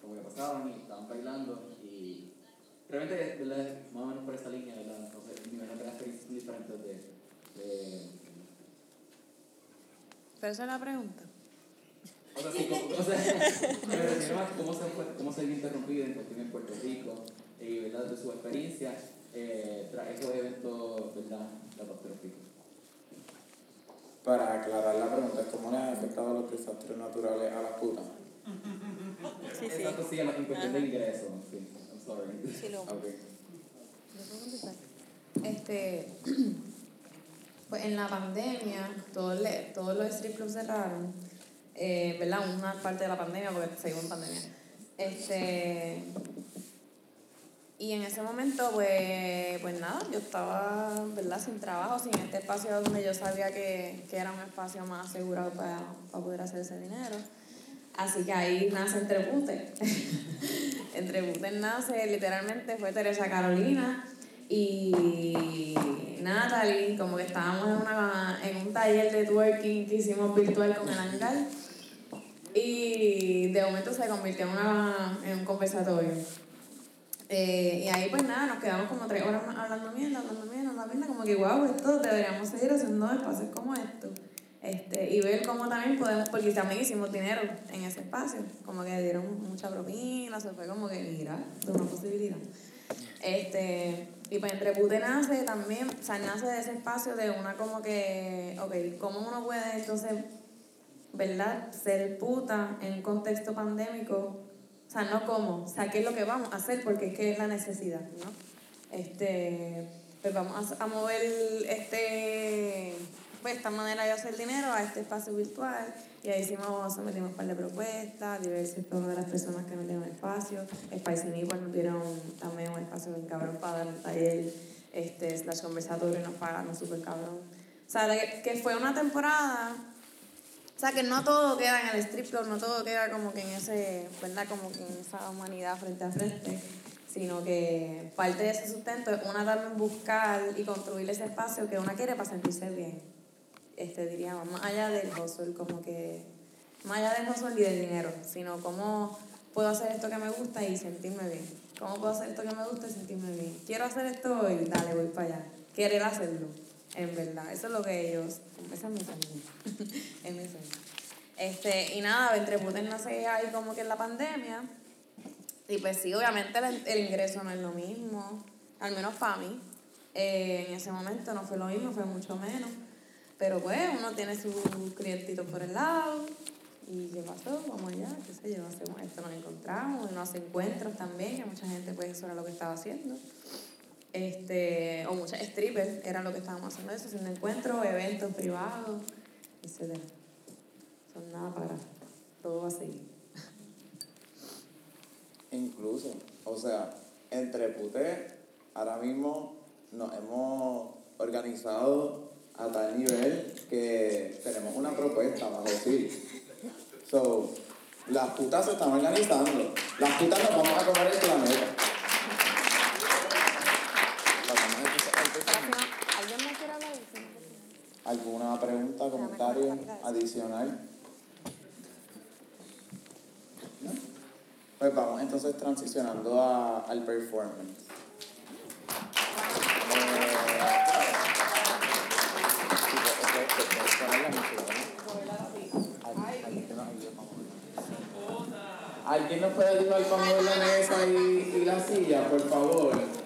Speaker 8: como que pasaban y estaban bailando y realmente ¿verdad? más o menos por esa línea ¿verdad? entonces me imagino que las experiencias diferentes de, de
Speaker 5: pero esa es la pregunta
Speaker 8: o sea, sí, como, o sea, me refiero a cómo se, fue, cómo se vio interrumpido en cuestión en Puerto Rico, y ¿verdad? de su experiencia eh, tras esos eventos ¿verdad? catastróficos.
Speaker 3: Para aclarar la pregunta, ¿cómo le han afectado los desastres naturales a las putas?
Speaker 5: Sí, sí.
Speaker 8: Exacto, sí, en cuestión de ingresos. Sí, I'm sorry.
Speaker 5: Sí, lo.
Speaker 3: Okay.
Speaker 2: Este, pues en la pandemia, todos, le, todos los strip clubs cerraron, eh, ¿verdad? Una parte de la pandemia, porque seguimos en pandemia. Este, y en ese momento, pues, pues nada, yo estaba, ¿verdad? Sin trabajo, sin este espacio donde yo sabía que, que era un espacio más asegurado para, para poder hacer ese dinero. Así que ahí nace Entre Butes. Entre Butes nace, literalmente, fue Teresa Carolina y Natalie, como que estábamos en, una, en un taller de twerking que hicimos virtual con el Angal. Y de momento se convirtió en, una, en un conversatorio. Eh, y ahí pues nada, nos quedamos como tres horas hablando mierda, hablando mierda, hablando mierda, como que wow, esto deberíamos seguir haciendo espacios como esto. Este, y ver cómo también podemos, porque también hicimos dinero en ese espacio, como que dieron mucha propina, se fue como que, mira, es una posibilidad. Este, y pues entre pute nace también, o sea, nace de ese espacio de una como que, ok, ¿cómo uno puede entonces, verdad, ser puta en un contexto pandémico? O sea, no cómo, o sea, ¿qué es lo que vamos a hacer? Porque es que es la necesidad, ¿no? Este, pues vamos a, a mover este, pues esta manera de hacer dinero a este espacio virtual y ahí hicimos, sometimos un par de propuestas, diversas de las personas que nos dieron espacio, Spicy Nipple nos dieron también un espacio bien cabrón para dar un taller, este, slash conversatorio nos pagaron súper cabrón. O sea, que, que fue una temporada o sea, que no todo queda en el strip club, no todo queda como que en ese, ¿verdad? Como que en esa humanidad frente a frente, sino que parte de ese sustento es una también buscar y construir ese espacio que una quiere para sentirse bien. Este, diríamos, más allá del hustle, como que, más allá del hustle y del dinero, sino cómo puedo hacer esto que me gusta y sentirme bien. ¿Cómo puedo hacer esto que me gusta y sentirme bien? Quiero hacer esto hoy, dale, voy para allá. Querer hacerlo en verdad. Eso es lo que ellos, esa es mi sueño, es mi sueño. Este, y nada, entre no sé ahí como que en la pandemia, y pues sí, obviamente el, el ingreso no es lo mismo, al menos para mí. Eh, en ese momento no fue lo mismo, fue mucho menos. Pero pues uno tiene sus clientitos por el lado. ¿Y qué pasó? Vamos allá, qué sé yo, esto, nos encontramos, uno hace encuentros también, que mucha gente pues eso era lo que estaba haciendo este, o muchas strippers, era lo que estábamos haciendo eso, haciendo encuentros, eventos privados, etc. Son nada para, todo va a seguir.
Speaker 3: Incluso, o sea, entre puté, ahora mismo nos hemos organizado a tal nivel que tenemos una propuesta, vamos a decir. So, las putas se están organizando. Las putas nos vamos a comer el planeta. ¿Alguna pregunta, comentario adicional? ¿No? Pues vamos entonces transicionando a, al performance. ¿Alguien nos puede ayudar con mover la mesa y, y la silla, por favor?